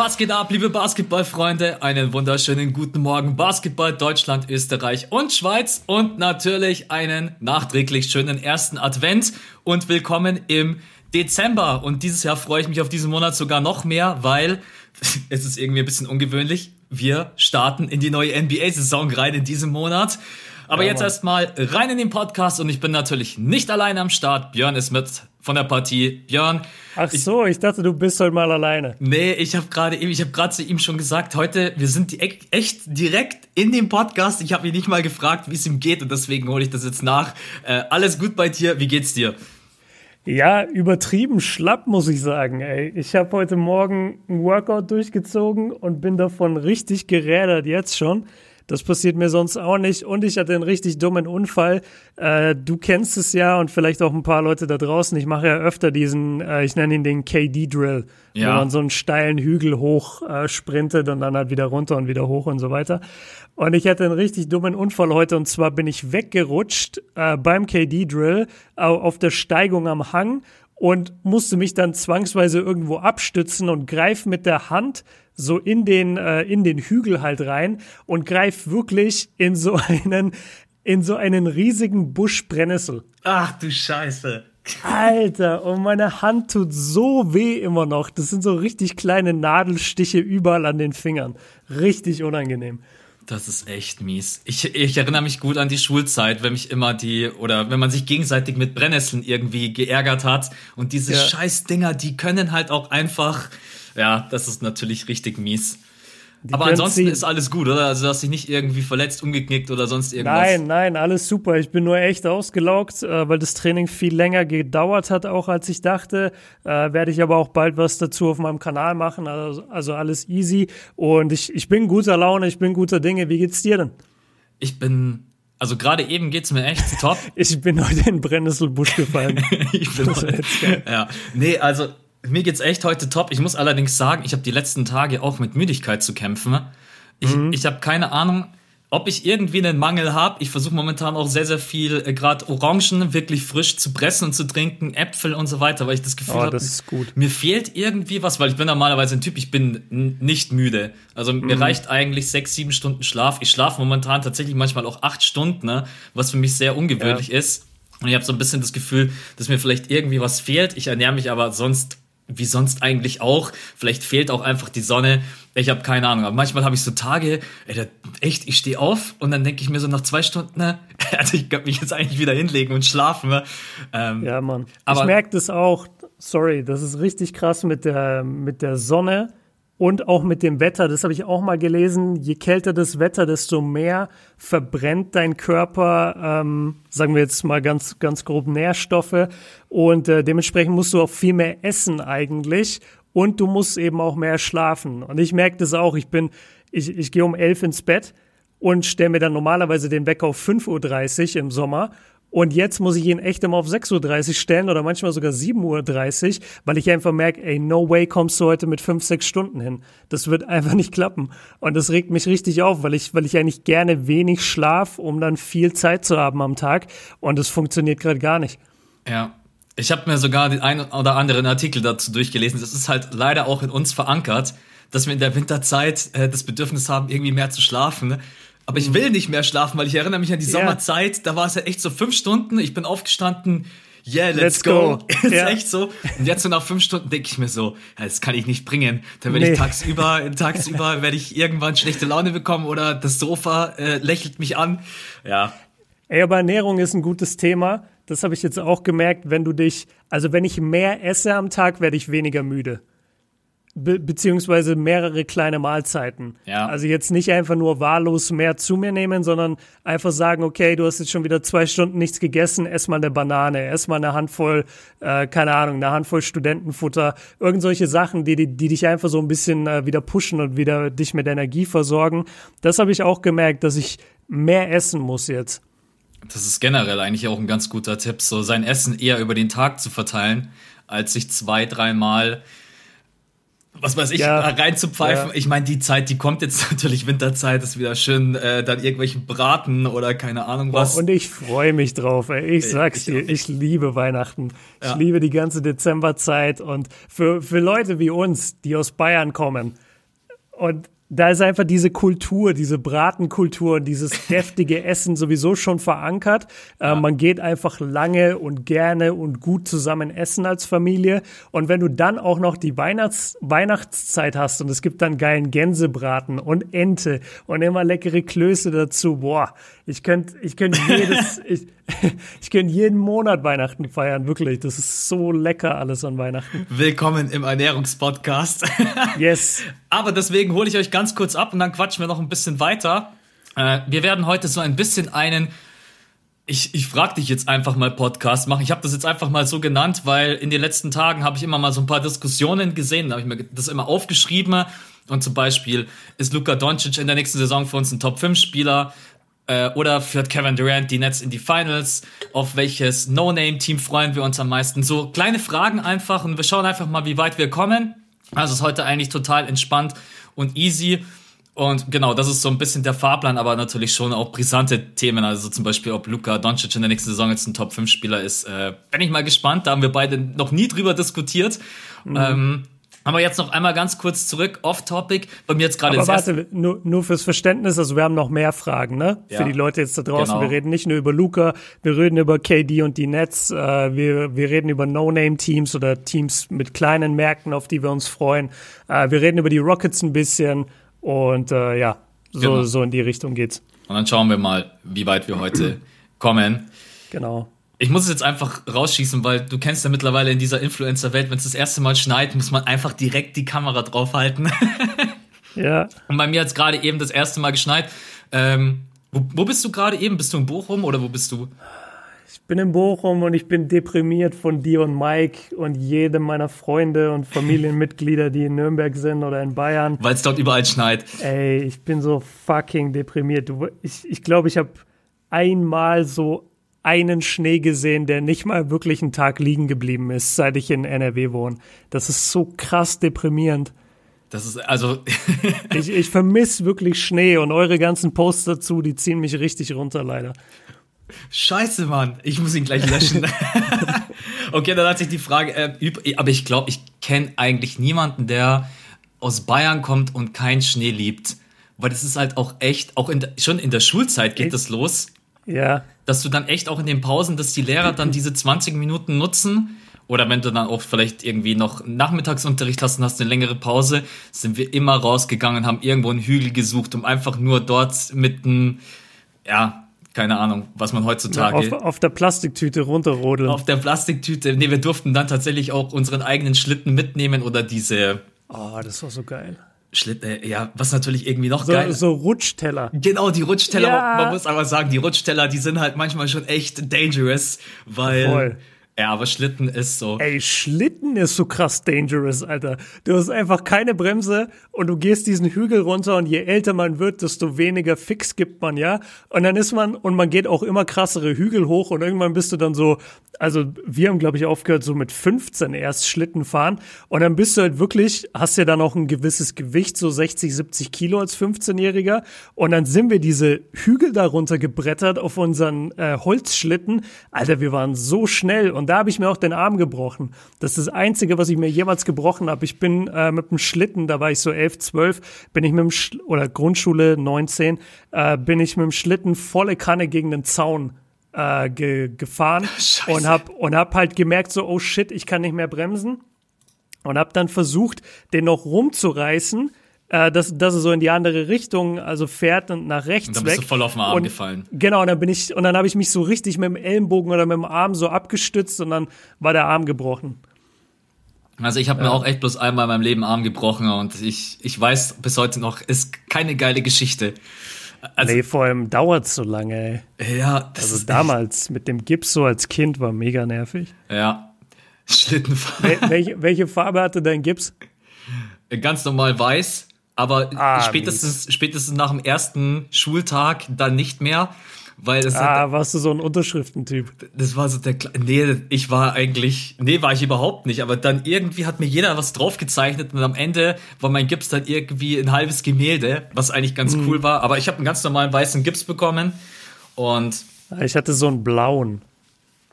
Was geht ab, liebe Basketballfreunde? Einen wunderschönen guten Morgen, Basketball Deutschland, Österreich und Schweiz und natürlich einen nachträglich schönen ersten Advent und willkommen im Dezember. Und dieses Jahr freue ich mich auf diesen Monat sogar noch mehr, weil es ist irgendwie ein bisschen ungewöhnlich. Wir starten in die neue NBA-Saison rein in diesem Monat. Aber ja, jetzt erstmal rein in den Podcast und ich bin natürlich nicht alleine am Start. Björn ist mit von der Partie. Björn. Ach so, ich, ich dachte, du bist heute mal alleine. Nee, ich habe gerade ich habe gerade zu ihm schon gesagt, heute, wir sind die, echt direkt in dem Podcast. Ich habe ihn nicht mal gefragt, wie es ihm geht und deswegen hole ich das jetzt nach. Äh, alles gut bei dir? Wie geht's dir? Ja, übertrieben schlapp, muss ich sagen. Ey. Ich habe heute Morgen ein Workout durchgezogen und bin davon richtig gerädert, jetzt schon. Das passiert mir sonst auch nicht. Und ich hatte einen richtig dummen Unfall. Äh, du kennst es ja und vielleicht auch ein paar Leute da draußen. Ich mache ja öfter diesen, äh, ich nenne ihn den KD-Drill, ja. wo man so einen steilen Hügel hoch äh, sprintet und dann halt wieder runter und wieder hoch und so weiter. Und ich hatte einen richtig dummen Unfall heute und zwar bin ich weggerutscht äh, beim KD-Drill auf der Steigung am Hang und musste mich dann zwangsweise irgendwo abstützen und greife mit der Hand so in den, äh, in den Hügel halt rein und greife wirklich in so einen, in so einen riesigen Busch Brennnessel. Ach du Scheiße. Alter, und meine Hand tut so weh immer noch. Das sind so richtig kleine Nadelstiche überall an den Fingern. Richtig unangenehm. Das ist echt mies. Ich, ich erinnere mich gut an die Schulzeit, wenn mich immer die, oder wenn man sich gegenseitig mit Brennnesseln irgendwie geärgert hat. Und diese ja. Scheißdinger, die können halt auch einfach, ja, das ist natürlich richtig mies. Die Aber ansonsten ist alles gut, oder? Also, dass sich nicht irgendwie verletzt, umgeknickt oder sonst irgendwas. Nein, nein, alles super. Ich bin nur echt ausgelaugt, äh, weil das Training viel länger gedauert hat, auch als ich dachte. Äh, Werde ich aber auch bald was dazu auf meinem Kanal machen. Also, also alles easy. Und ich, ich bin guter Laune, ich bin guter Dinge. Wie geht's dir denn? Ich bin also gerade eben geht's mir echt top. ich bin heute in den Brennnesselbusch gefallen. ich bin heute, ja, nee, also mir geht's echt heute top. Ich muss allerdings sagen, ich habe die letzten Tage auch mit Müdigkeit zu kämpfen. Ich, mhm. ich habe keine Ahnung, ob ich irgendwie einen Mangel habe. Ich versuche momentan auch sehr, sehr viel, äh, gerade Orangen wirklich frisch zu pressen und zu trinken, Äpfel und so weiter, weil ich das Gefühl oh, habe, mir fehlt irgendwie was, weil ich bin normalerweise ein Typ, ich bin nicht müde. Also mhm. mir reicht eigentlich sechs, sieben Stunden Schlaf. Ich schlafe momentan tatsächlich manchmal auch acht Stunden, ne, was für mich sehr ungewöhnlich ja. ist. Und ich habe so ein bisschen das Gefühl, dass mir vielleicht irgendwie was fehlt. Ich ernähre mich aber sonst wie sonst eigentlich auch. Vielleicht fehlt auch einfach die Sonne. Ich habe keine Ahnung. Aber manchmal habe ich so Tage, ey, da, echt, ich stehe auf und dann denke ich mir so nach zwei Stunden, ne, also ich kann mich jetzt eigentlich wieder hinlegen und schlafen. Ne? Ähm, ja, Mann. Aber ich merke das auch. Sorry, das ist richtig krass mit der, mit der Sonne und auch mit dem Wetter, das habe ich auch mal gelesen, je kälter das Wetter, desto mehr verbrennt dein Körper, ähm, sagen wir jetzt mal ganz, ganz grob Nährstoffe. Und äh, dementsprechend musst du auch viel mehr essen eigentlich. Und du musst eben auch mehr schlafen. Und ich merke das auch. Ich bin, ich, ich gehe um elf ins Bett und stelle mir dann normalerweise den Wecker auf 5.30 Uhr im Sommer und jetzt muss ich ihn echt immer auf 6.30 Uhr stellen oder manchmal sogar 7.30 Uhr, weil ich einfach merke, ey, no way kommst du heute mit 5, 6 Stunden hin. Das wird einfach nicht klappen. Und das regt mich richtig auf, weil ich, weil ich eigentlich gerne wenig schlaf, um dann viel Zeit zu haben am Tag. Und das funktioniert gerade gar nicht. Ja. Ich habe mir sogar den einen oder anderen Artikel dazu durchgelesen. Das ist halt leider auch in uns verankert, dass wir in der Winterzeit äh, das Bedürfnis haben, irgendwie mehr zu schlafen. Aber ich will nicht mehr schlafen, weil ich erinnere mich an die yeah. Sommerzeit. Da war es ja echt so fünf Stunden. Ich bin aufgestanden. Yeah, let's, let's go. go. ist ja. echt so. Und jetzt so nach fünf Stunden denke ich mir so, ja, das kann ich nicht bringen. Dann werde nee. ich tagsüber, tagsüber werde ich irgendwann schlechte Laune bekommen oder das Sofa äh, lächelt mich an. Ja. Ey, aber Ernährung ist ein gutes Thema. Das habe ich jetzt auch gemerkt, wenn du dich, also wenn ich mehr esse am Tag, werde ich weniger müde be beziehungsweise mehrere kleine Mahlzeiten. Ja. Also jetzt nicht einfach nur wahllos mehr zu mir nehmen, sondern einfach sagen, okay, du hast jetzt schon wieder zwei Stunden nichts gegessen, ess mal eine Banane, ess mal eine Handvoll, äh, keine Ahnung, eine Handvoll Studentenfutter, irgend solche Sachen, die, die, die dich einfach so ein bisschen äh, wieder pushen und wieder dich mit Energie versorgen. Das habe ich auch gemerkt, dass ich mehr essen muss jetzt. Das ist generell eigentlich auch ein ganz guter Tipp, so sein Essen eher über den Tag zu verteilen, als sich zwei, dreimal was weiß ich, ja, reinzupfeifen. Ja. Ich meine, die Zeit, die kommt jetzt natürlich, Winterzeit ist wieder schön, äh, dann irgendwelchen Braten oder keine Ahnung was. Und ich freue mich drauf, ey. ich sag's ich, dir, ich liebe Weihnachten. Ja. Ich liebe die ganze Dezemberzeit und für, für Leute wie uns, die aus Bayern kommen, Und da ist einfach diese Kultur, diese Bratenkultur und dieses deftige Essen sowieso schon verankert. Äh, man geht einfach lange und gerne und gut zusammen essen als Familie. Und wenn du dann auch noch die Weihnachts Weihnachtszeit hast und es gibt dann geilen Gänsebraten und Ente und immer leckere Klöße dazu, boah, ich könnte ich könnt jedes, ich, ich könnte jeden Monat Weihnachten feiern, wirklich. Das ist so lecker alles an Weihnachten. Willkommen im Ernährungspodcast. Yes. Aber deswegen hole ich euch ganz kurz ab und dann quatschen wir noch ein bisschen weiter. Äh, wir werden heute so ein bisschen einen ich, ich frage dich jetzt einfach mal Podcast machen. Ich habe das jetzt einfach mal so genannt, weil in den letzten Tagen habe ich immer mal so ein paar Diskussionen gesehen. Da habe ich mir das immer aufgeschrieben. Und zum Beispiel, ist Luka Doncic in der nächsten Saison für uns ein Top-5-Spieler? Äh, oder führt Kevin Durant die Nets in die Finals? Auf welches No-Name-Team freuen wir uns am meisten? So kleine Fragen einfach und wir schauen einfach mal, wie weit wir kommen. Also ist heute eigentlich total entspannt und easy. Und genau, das ist so ein bisschen der Fahrplan, aber natürlich schon auch brisante Themen. Also zum Beispiel, ob Luka Doncic in der nächsten Saison jetzt ein Top-5-Spieler ist. Äh, bin ich mal gespannt. Da haben wir beide noch nie drüber diskutiert. Mhm. Ähm, aber jetzt noch einmal ganz kurz zurück, off-topic. Bei mir jetzt gerade. Aber warte, nur, nur fürs Verständnis, also wir haben noch mehr Fragen, ne? Ja, Für die Leute jetzt da draußen. Genau. Wir reden nicht nur über Luca, wir reden über KD und die Nets, äh, wir, wir reden über No-Name-Teams oder Teams mit kleinen Märkten, auf die wir uns freuen. Äh, wir reden über die Rockets ein bisschen und äh, ja, so, genau. so in die Richtung geht's. Und dann schauen wir mal, wie weit wir heute kommen. Genau. Ich muss es jetzt einfach rausschießen, weil du kennst ja mittlerweile in dieser Influencer-Welt, wenn es das erste Mal schneit, muss man einfach direkt die Kamera draufhalten. ja. Und bei mir hat es gerade eben das erste Mal geschneit. Ähm, wo, wo bist du gerade eben? Bist du in Bochum oder wo bist du? Ich bin in Bochum und ich bin deprimiert von dir und Mike und jedem meiner Freunde und Familienmitglieder, die in Nürnberg sind oder in Bayern. Weil es dort überall schneit. Ey, ich bin so fucking deprimiert. Ich glaube, ich, glaub, ich habe einmal so einen Schnee gesehen, der nicht mal wirklich einen Tag liegen geblieben ist, seit ich in NRW wohne. Das ist so krass deprimierend. Das ist also. ich ich vermisse wirklich Schnee und eure ganzen Posts dazu, die ziehen mich richtig runter, leider. Scheiße, Mann. Ich muss ihn gleich löschen. okay, dann hat sich die Frage, äh, aber ich glaube, ich kenne eigentlich niemanden, der aus Bayern kommt und keinen Schnee liebt. Weil das ist halt auch echt, auch in, schon in der Schulzeit geht das los. Ja. Dass du dann echt auch in den Pausen, dass die Lehrer dann diese 20 Minuten nutzen. Oder wenn du dann auch vielleicht irgendwie noch Nachmittagsunterricht hast und hast eine längere Pause, sind wir immer rausgegangen, haben irgendwo einen Hügel gesucht, um einfach nur dort mit einem, ja, keine Ahnung, was man heutzutage. Ja, auf, auf, der Plastiktüte runterrodeln. Auf der Plastiktüte. Nee, wir durften dann tatsächlich auch unseren eigenen Schlitten mitnehmen oder diese. Oh, das war so geil. Schlitt, äh, ja, was natürlich irgendwie noch so, geil. So Rutschteller. Genau, die Rutschteller. Ja. Man muss aber sagen, die Rutschteller, die sind halt manchmal schon echt dangerous, weil Voll. Ja, aber Schlitten ist so. Ey, Schlitten ist so krass dangerous, Alter. Du hast einfach keine Bremse und du gehst diesen Hügel runter und je älter man wird, desto weniger Fix gibt man, ja. Und dann ist man, und man geht auch immer krassere Hügel hoch und irgendwann bist du dann so, also wir haben, glaube ich, aufgehört so mit 15 erst Schlitten fahren und dann bist du halt wirklich, hast ja dann auch ein gewisses Gewicht, so 60, 70 Kilo als 15-Jähriger und dann sind wir diese Hügel darunter gebrettert auf unseren äh, Holzschlitten. Alter, wir waren so schnell und da habe ich mir auch den Arm gebrochen. Das ist das Einzige, was ich mir jemals gebrochen habe. Ich bin äh, mit dem Schlitten, da war ich so 11, 12, bin ich mit dem, Sch oder Grundschule 19, äh, bin ich mit dem Schlitten volle Kanne gegen den Zaun äh, ge gefahren Scheiße. und hab und hab halt gemerkt so oh shit ich kann nicht mehr bremsen und hab dann versucht den noch rumzureißen äh, dass, dass er so in die andere Richtung also fährt und nach rechts und dann bist weg. du voll auf den Arm und, gefallen. Genau, und dann bin ich und dann habe ich mich so richtig mit dem Ellenbogen oder mit dem Arm so abgestützt und dann war der Arm gebrochen. Also ich habe ja. mir auch echt bloß einmal in meinem Leben Arm gebrochen und ich, ich weiß bis heute noch, ist keine geile Geschichte. Also, nee, vor allem dauert es so lange, ey. Ja, das also damals echt. mit dem Gips so als Kind war mega nervig. Ja. Schlittenfarbe. Wel welche, welche Farbe hatte dein Gips? Ganz normal weiß. Aber ah, spätestens, spätestens nach dem ersten Schultag dann nicht mehr. Weil das ah, hat, warst du so ein Unterschriftentyp? Das war so der, nee, ich war eigentlich, nee, war ich überhaupt nicht, aber dann irgendwie hat mir jeder was draufgezeichnet und am Ende war mein Gips dann irgendwie ein halbes Gemälde, was eigentlich ganz mhm. cool war, aber ich habe einen ganz normalen weißen Gips bekommen und ah, ich hatte so einen blauen.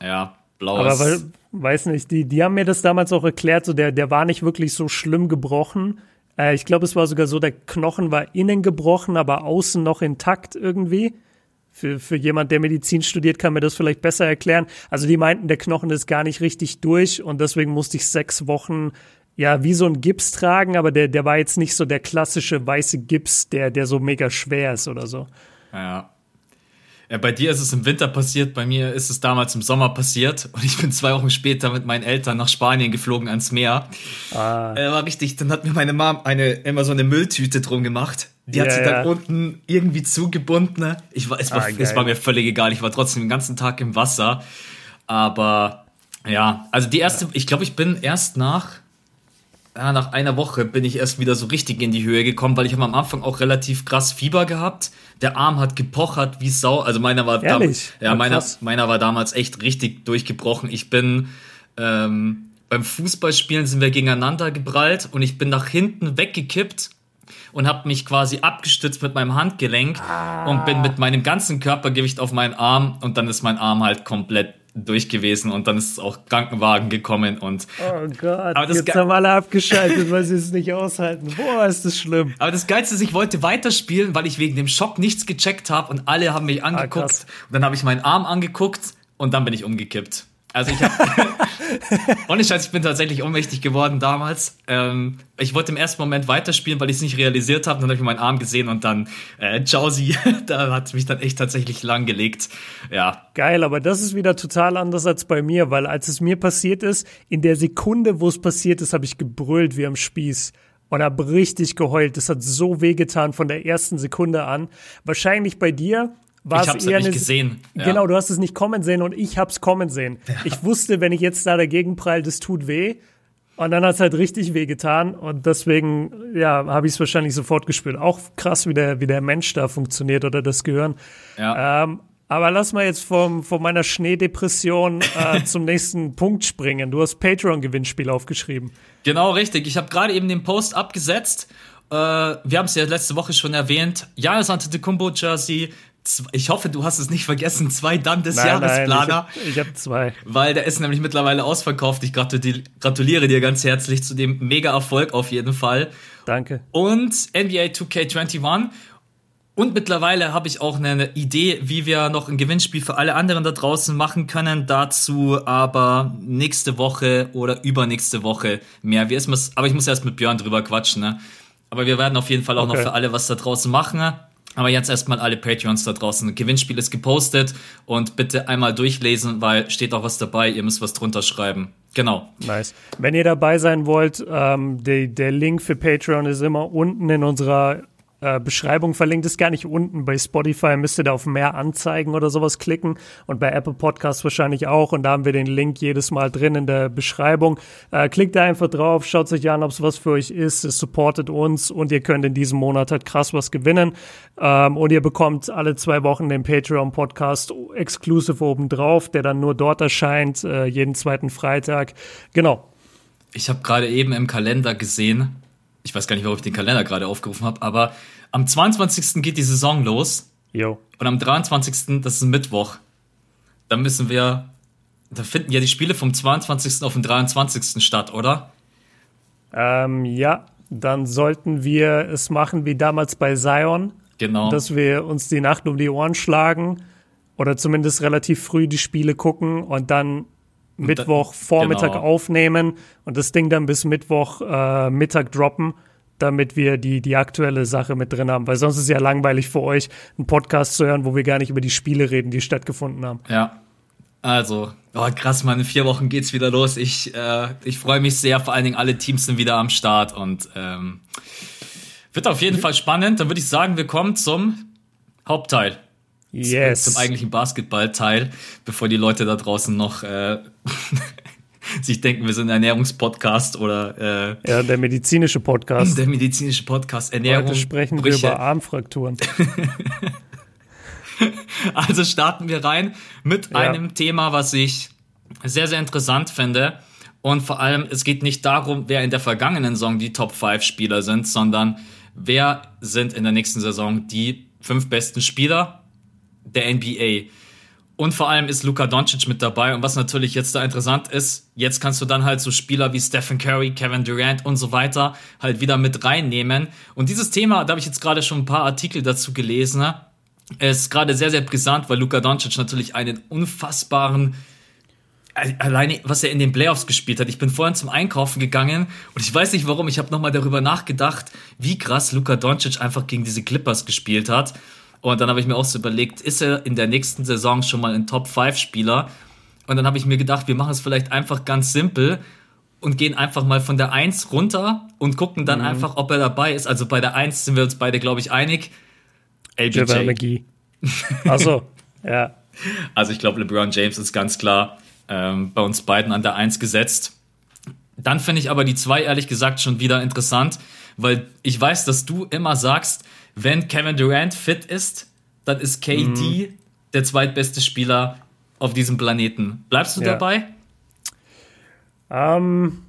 Ja, blau Aber weil, weiß nicht, die, die haben mir das damals auch erklärt, so der, der war nicht wirklich so schlimm gebrochen, Äh, ich glaube, es war sogar so, der Knochen war innen gebrochen, aber außen noch intakt irgendwie. Für, für jemand, der Medizin studiert, kann mir das vielleicht besser erklären. Also die meinten, der Knochen ist gar nicht richtig durch und deswegen musste ich sechs Wochen ja, wie so ein Gips tragen, aber der, der war jetzt nicht so der klassische weiße Gips, der, der so mega schwer ist oder so. Ja. Ja, bei dir ist es im Winter passiert, bei mir ist es damals im Sommer passiert und ich bin zwei Wochen später mit meinen Eltern nach Spanien geflogen ans Meer. Ah. Äh, war richtig, dann hat mir meine Mom eine, immer so eine Mülltüte drum gemacht. Die hat yeah, sie dann ja. unten irgendwie zugebunden. Ich war, es, war, ah, es war mir völlig egal, ich war trotzdem den ganzen Tag im Wasser. Aber ja, also die erste, ich glaube, ich bin erst nach ja, nach einer Woche bin ich erst wieder so richtig in die Höhe gekommen, weil ich habe am Anfang auch relativ krass Fieber gehabt. Der Arm hat gepochert wie Sau. Also meiner war damals, ja, meiner, meiner war damals echt richtig durchgebrochen. Ich bin ähm, beim Fußballspielen sind wir gegeneinander geprallt und ich bin nach hinten weggekippt und habe mich quasi abgestützt mit meinem Handgelenk ah. und bin mit meinem ganzen Körpergewicht auf meinen Arm und dann ist mein Arm halt komplett durch gewesen und dann ist auch Krankenwagen gekommen und oh Gott, aber das jetzt haben alle abgeschaltet, weil sie es nicht aushalten. Boah, ist das schlimm. Aber das Geilste ist, ich wollte weiterspielen, weil ich wegen dem Schock nichts gecheckt habe und alle haben mich ah, angeguckt ah, und dann habe ich meinen Arm angeguckt und dann bin ich umgekippt. Also ich habe, ohne Scheiß, ich bin tatsächlich ohnmächtig geworden damals. Ähm, ich wollte im ersten Moment weiterspielen, weil ich es nicht realisiert habe. Dann habe ich meinen Arm gesehen und dann, äh, Chausi, da hat mich dann echt tatsächlich langgelegt. Ja. Geil, aber das ist wieder total anders als bei mir, weil als es mir passiert ist, in der Sekunde, wo es passiert ist, habe ich gebrüllt wie am Spieß und habe richtig geheult. Das hat so wehgetan von der ersten Sekunde an. Wahrscheinlich bei dir war ich hab's eher nicht gesehen. Ja. Genau, du hast es nicht kommen sehen und ich hab's kommen sehen. Ja. Ich wusste, wenn ich jetzt da dagegen prall, das tut weh. Und dann hat's halt richtig weh getan und deswegen, ja, habe ich es wahrscheinlich sofort gespürt. Auch krass, wie der, wie der Mensch da funktioniert oder das Gehirn. Ja. Ähm, aber lass mal jetzt vom, von meiner Schneedepression äh, zum nächsten Punkt springen. Du hast Patreon-Gewinnspiel aufgeschrieben. Genau, richtig. Ich habe gerade eben den Post abgesetzt. Äh, wir haben es ja letzte Woche schon erwähnt. Janis Antetokounmpo Jersey, ich hoffe, du hast es nicht vergessen, zwei dann des nein, Jahresplaner. Nein, ich habe hab zwei. Weil der ist nämlich mittlerweile ausverkauft. Ich gratuliere dir ganz herzlich zu dem Mega-Erfolg auf jeden Fall. Danke. Und NBA 2K21. Und mittlerweile habe ich auch eine Idee, wie wir noch ein Gewinnspiel für alle anderen da draußen machen können. Dazu aber nächste Woche oder übernächste Woche mehr. Wie ist aber ich muss erst mit Björn drüber quatschen. Ne? Aber wir werden auf jeden Fall auch okay. noch für alle was da draußen machen. Aber jetzt erstmal alle Patreons da draußen. Gewinnspiel ist gepostet und bitte einmal durchlesen, weil steht auch was dabei. Ihr müsst was drunter schreiben. Genau. Nice. Wenn ihr dabei sein wollt, ähm, die, der Link für Patreon ist immer unten in unserer äh, Beschreibung verlinkt ist gar nicht unten. Bei Spotify müsst ihr da auf mehr Anzeigen oder sowas klicken und bei Apple Podcasts wahrscheinlich auch. Und da haben wir den Link jedes Mal drin in der Beschreibung. Äh, klickt da einfach drauf, schaut euch an, ob es was für euch ist. Es supportet uns und ihr könnt in diesem Monat halt krass was gewinnen. Ähm, und ihr bekommt alle zwei Wochen den Patreon Podcast exclusive oben drauf, der dann nur dort erscheint, äh, jeden zweiten Freitag. Genau. Ich habe gerade eben im Kalender gesehen, ich weiß gar nicht, warum ich den Kalender gerade aufgerufen habe, aber am 22. geht die Saison los. Jo. Und am 23. das ist ein Mittwoch. Da müssen wir, da finden ja die Spiele vom 22. auf den 23. statt, oder? Ähm, ja, dann sollten wir es machen wie damals bei Zion. Genau. Dass wir uns die Nacht um die Ohren schlagen oder zumindest relativ früh die Spiele gucken und dann Mittwoch Vormittag genau. aufnehmen und das Ding dann bis Mittwoch äh, Mittag droppen, damit wir die, die aktuelle Sache mit drin haben. Weil sonst ist es ja langweilig für euch, einen Podcast zu hören, wo wir gar nicht über die Spiele reden, die stattgefunden haben. Ja. Also, oh krass, in vier Wochen geht's wieder los. Ich, äh, ich freue mich sehr, vor allen Dingen alle Teams sind wieder am Start und ähm, wird auf jeden Fall spannend. Dann würde ich sagen, wir kommen zum Hauptteil. Yes. Zum, zum eigentlichen Basketballteil, bevor die Leute da draußen noch äh, sich denken, wir sind ein Ernährungspodcast oder äh, ja, der medizinische Podcast. Der medizinische Podcast Ernährung. Heute sprechen Brüche. wir über Armfrakturen. also starten wir rein mit ja. einem Thema, was ich sehr, sehr interessant finde. Und vor allem, es geht nicht darum, wer in der vergangenen Saison die Top 5 Spieler sind, sondern wer sind in der nächsten Saison die fünf besten Spieler der NBA. Und vor allem ist Luka Doncic mit dabei. Und was natürlich jetzt da interessant ist, jetzt kannst du dann halt so Spieler wie Stephen Curry, Kevin Durant und so weiter halt wieder mit reinnehmen. Und dieses Thema, da habe ich jetzt gerade schon ein paar Artikel dazu gelesen, ne? ist gerade sehr, sehr brisant, weil Luka Doncic natürlich einen unfassbaren alleine, was er in den Playoffs gespielt hat. Ich bin vorhin zum Einkaufen gegangen und ich weiß nicht warum, ich habe nochmal darüber nachgedacht, wie krass Luka Doncic einfach gegen diese Clippers gespielt hat. Und dann habe ich mir auch so überlegt, ist er in der nächsten Saison schon mal ein Top-5-Spieler? Und dann habe ich mir gedacht, wir machen es vielleicht einfach ganz simpel und gehen einfach mal von der 1 runter und gucken dann mhm. einfach, ob er dabei ist. Also bei der 1 sind wir uns beide, glaube ich, einig. LBJ. McGee. Achso, ja. Also ich glaube, LeBron James ist ganz klar ähm, bei uns beiden an der 1 gesetzt. Dann finde ich aber die 2 ehrlich gesagt schon wieder interessant, weil ich weiß, dass du immer sagst, wenn Kevin Durant fit ist, dann ist KD mhm. der zweitbeste Spieler auf diesem Planeten. Bleibst du ja. dabei? Ähm,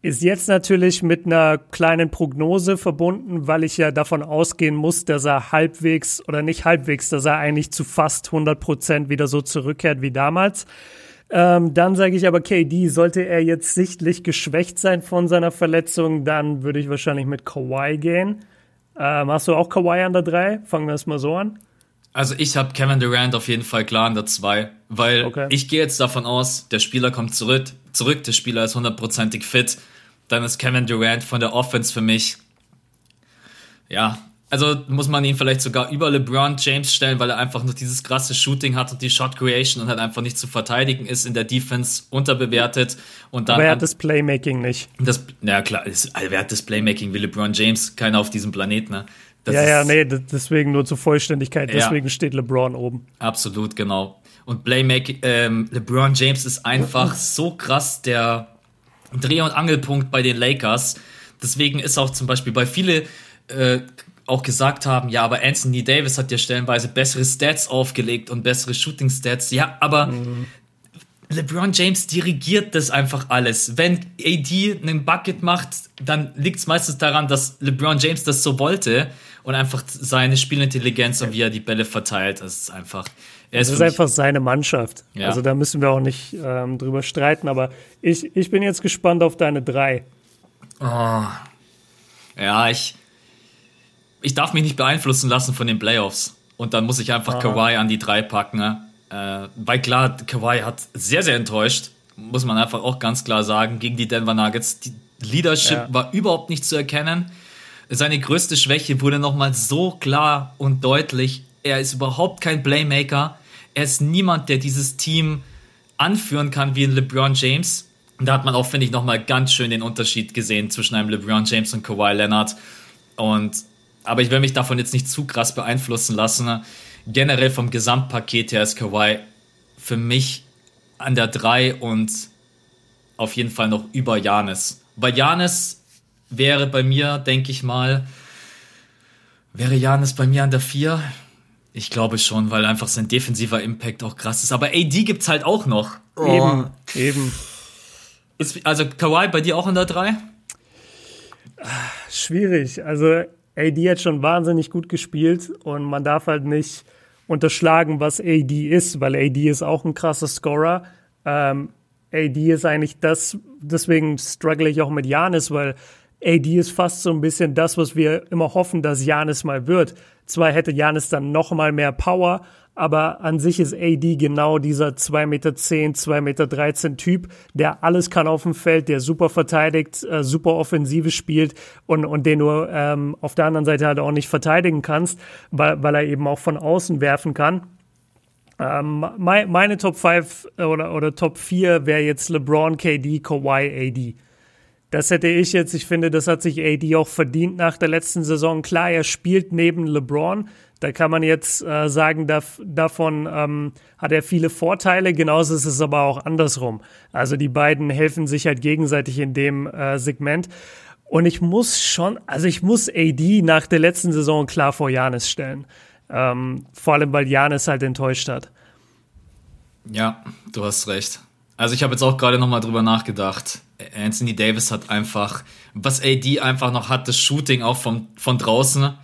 ist jetzt natürlich mit einer kleinen Prognose verbunden, weil ich ja davon ausgehen muss, dass er halbwegs oder nicht halbwegs, dass er eigentlich zu fast 100 Prozent wieder so zurückkehrt wie damals. Ähm, dann sage ich aber, KD, sollte er jetzt sichtlich geschwächt sein von seiner Verletzung, dann würde ich wahrscheinlich mit Kawhi gehen. Ähm, hast du auch Kawhi an der 3? Fangen wir es mal so an. Also ich habe Kevin Durant auf jeden Fall klar an der 2, weil okay. ich gehe jetzt davon aus, der Spieler kommt zurück, zurück, der Spieler ist hundertprozentig fit. Dann ist Kevin Durant von der Offense für mich ja, also muss man ihn vielleicht sogar über LeBron James stellen, weil er einfach nur dieses krasse Shooting hat und die Shot Creation und halt einfach nicht zu verteidigen ist, in der Defense unterbewertet. Und dann Aber er hat das Playmaking nicht. Das, na klar, ist, also wer hat das Playmaking wie LeBron James? Keiner auf diesem Planeten, ne? Das ja, ja, nee, deswegen nur zur Vollständigkeit. Deswegen ja, steht LeBron oben. Absolut, genau. Und Playmaking, ähm, LeBron James ist einfach so krass der Dreh- und Angelpunkt bei den Lakers. Deswegen ist auch zum Beispiel bei viele äh, auch gesagt haben, ja, aber Anthony Davis hat ja stellenweise bessere Stats aufgelegt und bessere Shooting Stats. Ja, aber mhm. LeBron James dirigiert das einfach alles. Wenn AD einen Bucket macht, dann liegt es meistens daran, dass LeBron James das so wollte und einfach seine Spielintelligenz und wie er die Bälle verteilt. Das ist einfach. Er ist das ist einfach seine Mannschaft. Ja. Also da müssen wir auch nicht ähm, drüber streiten, aber ich, ich bin jetzt gespannt auf deine drei. Oh. Ja, ich, ich darf mich nicht beeinflussen lassen von den Playoffs. Und dann muss ich einfach Aha. Kawhi an die drei packen. Ne? Äh, weil klar, Kawhi hat sehr, sehr enttäuscht, muss man einfach auch ganz klar sagen, gegen die Denver Nuggets. Die Leadership ja. war überhaupt nicht zu erkennen. Seine größte Schwäche wurde nochmal so klar und deutlich. Er ist überhaupt kein Playmaker. Er ist niemand, der dieses Team anführen kann wie ein LeBron James. Und da hat man auch, finde ich, nochmal ganz schön den Unterschied gesehen zwischen einem LeBron James und Kawhi Leonard. Und aber ich will mich davon jetzt nicht zu krass beeinflussen lassen. Generell vom Gesamtpaket her ist Kawhi für mich an der 3 und auf jeden Fall noch über Janis. Bei Janis wäre bei mir, denke ich mal, wäre Janis bei mir an der 4? Ich glaube schon, weil einfach sein defensiver Impact auch krass ist. Aber AD gibt's halt auch noch. Oh. Eben, eben. Ist, also Kawhi bei dir auch an der 3? Schwierig. Also AD hat schon wahnsinnig gut gespielt und man darf halt nicht unterschlagen, was AD ist, weil AD ist auch ein krasser Scorer. Ähm, AD ist eigentlich das, deswegen struggle ich auch mit Janis, weil AD ist fast so ein bisschen das, was wir immer hoffen, dass Janis mal wird. Zwar hätte Janis dann noch mal mehr Power, aber an sich ist AD genau dieser 2,10 Meter, 2,13 Meter Typ, der alles kann auf dem Feld, der super verteidigt, äh, super Offensive spielt und, und den du ähm, auf der anderen Seite halt auch nicht verteidigen kannst, weil, weil er eben auch von außen werfen kann. Ähm, mein, meine Top 5 oder, oder Top 4 wäre jetzt LeBron, KD, Kawhi, AD. Das hätte ich jetzt, ich finde, das hat sich AD auch verdient nach der letzten Saison. Klar, er spielt neben LeBron, da kann man jetzt äh, sagen, da, davon ähm, hat er viele Vorteile. Genauso ist es aber auch andersrum. Also die beiden helfen sich halt gegenseitig in dem äh, Segment. Und ich muss schon, also ich muss AD nach der letzten Saison klar vor Janis stellen. Ähm, vor allem, weil Janis halt enttäuscht hat. Ja, du hast recht. Also ich habe jetzt auch gerade nochmal drüber nachgedacht. Anthony Davis hat einfach, was AD einfach noch hat, das Shooting auch von, von draußen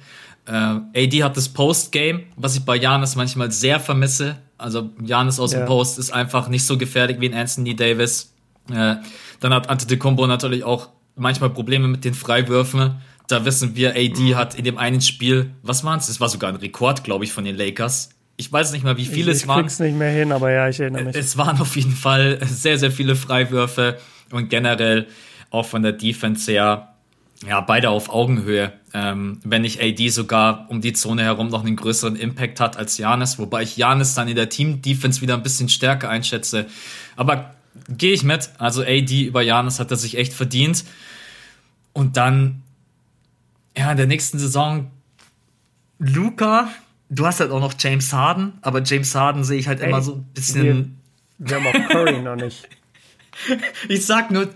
äh, AD hat das Postgame, was ich bei Janis manchmal sehr vermisse. Also Janis aus ja. dem Post ist einfach nicht so gefährlich wie ein Anthony Davis. Äh, dann hat Antetokounmpo natürlich auch manchmal Probleme mit den Freiwürfen. Da wissen wir, AD mhm. hat in dem einen Spiel, was waren es? Es war sogar ein Rekord, glaube ich, von den Lakers. Ich weiß nicht mal, wie viele ich, es waren. Ich krieg's nicht mehr hin, aber ja, ich erinnere mich. Es waren auf jeden Fall sehr, sehr viele Freiwürfe und generell auch von der Defense her, ja, beide auf Augenhöhe. Ähm, wenn nicht AD sogar um die Zone herum noch einen größeren Impact hat als Janis, wobei ich Janis dann in der Team-Defense wieder ein bisschen stärker einschätze. Aber gehe ich mit. Also AD über Janis hat er sich echt verdient. Und dann, ja, in der nächsten Saison Luca. Du hast halt auch noch James Harden, aber James Harden sehe ich halt Ey, immer so ein bisschen. Wir, wir haben auch Curry noch nicht. Ich sag nur,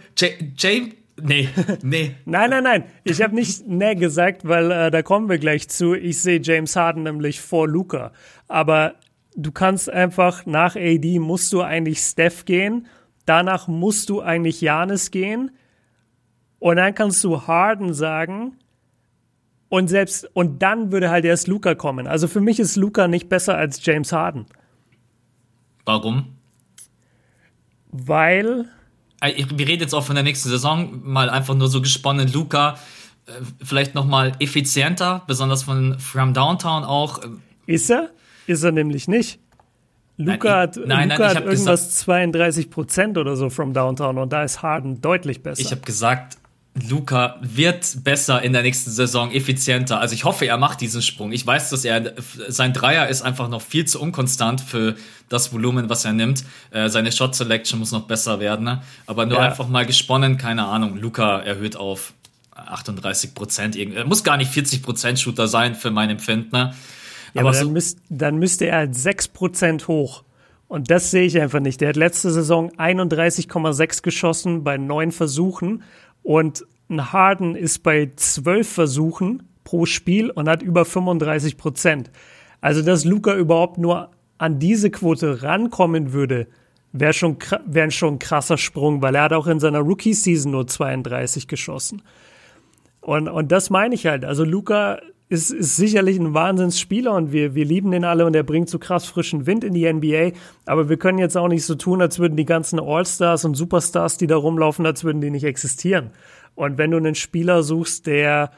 James, Nee, nee. nein, nein, nein. Ich habe nicht nee gesagt, weil äh, da kommen wir gleich zu. Ich sehe James Harden nämlich vor Luca. Aber du kannst einfach nach AD musst du eigentlich Steph gehen. Danach musst du eigentlich Janis gehen. Und dann kannst du Harden sagen. Und selbst, und dann würde halt erst Luca kommen. Also für mich ist Luca nicht besser als James Harden. Warum? Weil äh, wir reden jetzt auch von der nächsten Saison, mal einfach nur so gesponnen, Luca, äh, vielleicht nochmal effizienter, besonders von From Downtown auch. Ist er? Ist er nämlich nicht. Luca nein, hat, nein, Luca nein, hat irgendwas gesagt, 32 Prozent oder so from Downtown und da ist Harden deutlich besser. Ich habe gesagt, Luca wird besser in der nächsten Saison, effizienter. Also ich hoffe, er macht diesen Sprung. Ich weiß, dass er sein Dreier ist einfach noch viel zu unkonstant für das Volumen, was er nimmt. Äh, seine Shot Selection muss noch besser werden. Ne? Aber nur ja. einfach mal gesponnen, keine Ahnung. Luca erhöht auf 38 Prozent. Er muss gar nicht 40 Prozent Shooter sein für mein Empfinden. Ne? Ja, aber, aber dann, so müsst, dann müsste er halt 6 Prozent hoch. Und das sehe ich einfach nicht. Der hat letzte Saison 31,6 geschossen bei neun Versuchen und ein Harden ist bei zwölf Versuchen pro Spiel und hat über 35 Prozent. Also, dass Luca überhaupt nur an diese Quote rankommen würde, wäre schon, wär schon ein krasser Sprung, weil er hat auch in seiner Rookie-Season nur 32 geschossen. Und, und das meine ich halt. Also Luca ist, ist sicherlich ein Wahnsinnsspieler und wir, wir lieben den alle und er bringt so krass frischen Wind in die NBA. Aber wir können jetzt auch nicht so tun, als würden die ganzen All-Stars und Superstars, die da rumlaufen, als würden die nicht existieren. Und wenn du einen Spieler suchst, der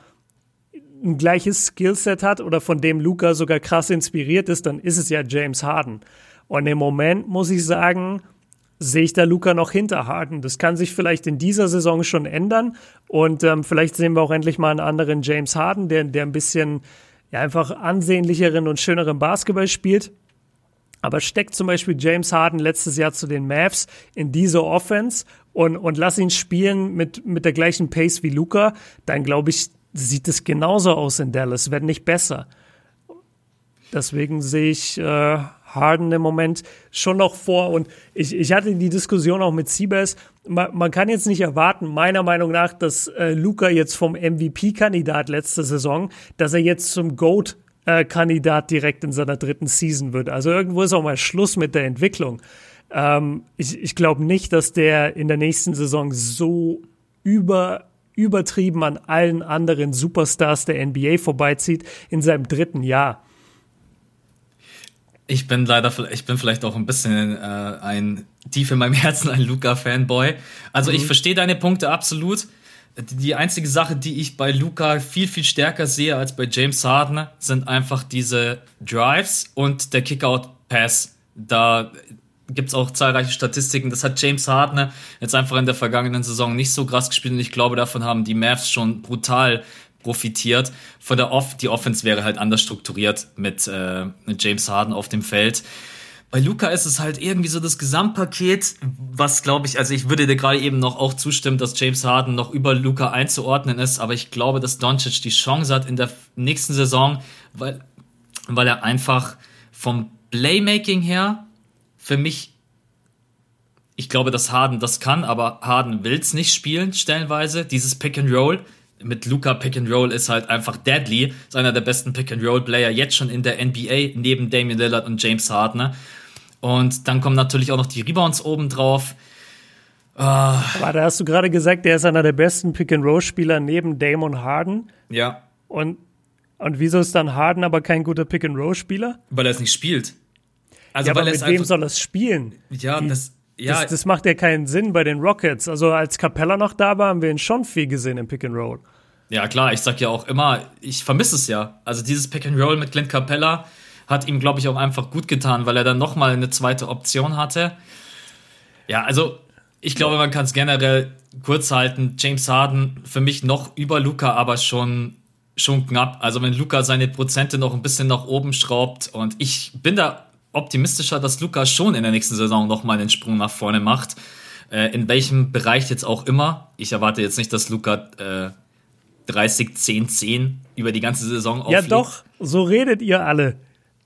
ein gleiches Skillset hat oder von dem Luca sogar krass inspiriert ist, dann ist es ja James Harden. Und im Moment muss ich sagen, sehe ich da Luca noch hinter Harden. Das kann sich vielleicht in dieser Saison schon ändern und ähm, vielleicht sehen wir auch endlich mal einen anderen James Harden, der, der ein bisschen ja, einfach ansehnlicheren und schöneren Basketball spielt. Aber steckt zum Beispiel James Harden letztes Jahr zu den Mavs in diese Offense und, und lass ihn spielen mit, mit der gleichen Pace wie Luca, dann glaube ich, sieht es genauso aus in Dallas, wird nicht besser. Deswegen sehe ich äh, Harden im Moment schon noch vor. Und ich, ich hatte die Diskussion auch mit Siebes. Man, man kann jetzt nicht erwarten, meiner Meinung nach, dass äh, Luca jetzt vom MVP-Kandidat letzte Saison, dass er jetzt zum GOAT-Kandidat direkt in seiner dritten Season wird. Also irgendwo ist auch mal Schluss mit der Entwicklung. Ähm, ich ich glaube nicht, dass der in der nächsten Saison so über übertrieben an allen anderen Superstars der NBA vorbeizieht in seinem dritten Jahr. Ich bin leider, ich bin vielleicht auch ein bisschen äh, ein tief in meinem Herzen ein Luca-Fanboy. Also mhm. ich verstehe deine Punkte absolut. Die einzige Sache, die ich bei Luca viel, viel stärker sehe als bei James Harden, sind einfach diese Drives und der Kickout-Pass. Da gibt es auch zahlreiche Statistiken. Das hat James Harden jetzt einfach in der vergangenen Saison nicht so krass gespielt und ich glaube, davon haben die Mavs schon brutal profitiert. Von der Off, die Offense wäre halt anders strukturiert mit, äh, mit James Harden auf dem Feld. Bei Luca ist es halt irgendwie so das Gesamtpaket, was glaube ich, also ich würde dir gerade eben noch auch zustimmen, dass James Harden noch über Luca einzuordnen ist, aber ich glaube, dass Doncic die Chance hat in der nächsten Saison, weil, weil er einfach vom Playmaking her für mich, ich glaube, dass Harden das kann, aber Harden will es nicht spielen, stellenweise, dieses Pick and Roll mit Luca Pick and Roll ist halt einfach deadly. Ist einer der besten Pick and Roll Player jetzt schon in der NBA neben Damian Lillard und James Harden. Und dann kommen natürlich auch noch die Rebounds oben drauf. Aber da hast du gerade gesagt, der ist einer der besten Pick and Roll Spieler neben Damon Harden. Ja. Und und wieso ist dann Harden aber kein guter Pick and Roll Spieler? Weil er es nicht spielt. Also, ja, aber mit wem soll das spielen? Ja, Die, das, ja. Das, das, macht ja keinen Sinn bei den Rockets. Also als Capella noch da war, haben wir ihn schon viel gesehen im Pick and Roll. Ja, klar, ich sag ja auch immer, ich vermisse es ja. Also dieses Pick and Roll mit Clint Capella hat ihm, glaube ich, auch einfach gut getan, weil er dann nochmal eine zweite Option hatte. Ja, also ich glaube, man kann es generell kurz halten. James Harden für mich noch über Luca, aber schon, schon knapp. Also wenn Luca seine Prozente noch ein bisschen nach oben schraubt und ich bin da optimistischer, dass Luca schon in der nächsten Saison nochmal einen Sprung nach vorne macht. Äh, in welchem Bereich jetzt auch immer. Ich erwarte jetzt nicht, dass Luca äh, 30, 10, 10 über die ganze Saison auflegt. Ja doch, so redet ihr alle.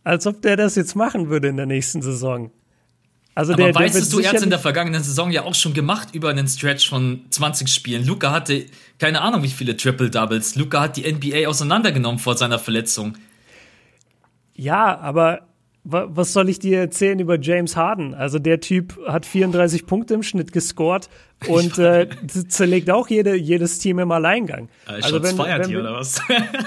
Als ob der das jetzt machen würde in der nächsten Saison. Also Aber der, weißt der du, er hat in der vergangenen Saison ja auch schon gemacht über einen Stretch von 20 Spielen. Luca hatte keine Ahnung, wie viele Triple-Doubles. Luca hat die NBA auseinandergenommen vor seiner Verletzung. Ja, aber was soll ich dir erzählen über James Harden? Also der Typ hat 34 Punkte im Schnitt gescored und äh, zerlegt auch jede, jedes Team im Alleingang. Also wenn, wenn wir, oder was?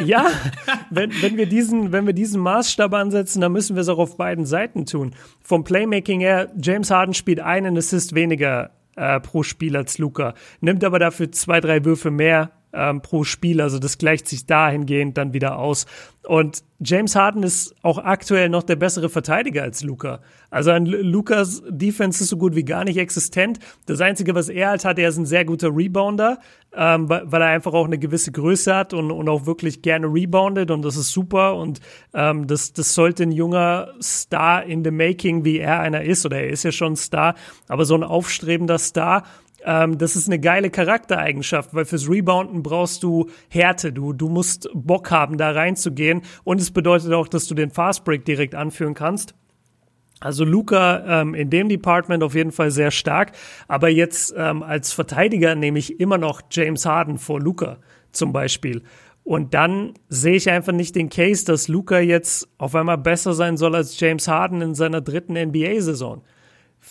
ja, wenn, wenn, wir diesen, wenn wir diesen Maßstab ansetzen, dann müssen wir es auch auf beiden Seiten tun. Vom Playmaking her, James Harden spielt einen Assist weniger äh, pro Spiel als Luca, nimmt aber dafür zwei, drei Würfe mehr ähm, pro Spiel. Also das gleicht sich dahingehend dann wieder aus. Und James Harden ist auch aktuell noch der bessere Verteidiger als Luca. Also an Lukas Defense ist so gut wie gar nicht existent. Das Einzige, was er halt hat, er ist ein sehr guter Rebounder, ähm, weil er einfach auch eine gewisse Größe hat und, und auch wirklich gerne reboundet und das ist super und ähm, das, das sollte ein junger Star in the making, wie er einer ist, oder er ist ja schon ein Star, aber so ein aufstrebender Star ähm, das ist eine geile Charaktereigenschaft, weil fürs Rebounden brauchst du Härte. Du, du musst Bock haben, da reinzugehen. Und es bedeutet auch, dass du den Fastbreak direkt anführen kannst. Also Luca ähm, in dem Department auf jeden Fall sehr stark. Aber jetzt ähm, als Verteidiger nehme ich immer noch James Harden vor Luca zum Beispiel. Und dann sehe ich einfach nicht den Case, dass Luca jetzt auf einmal besser sein soll als James Harden in seiner dritten NBA-Saison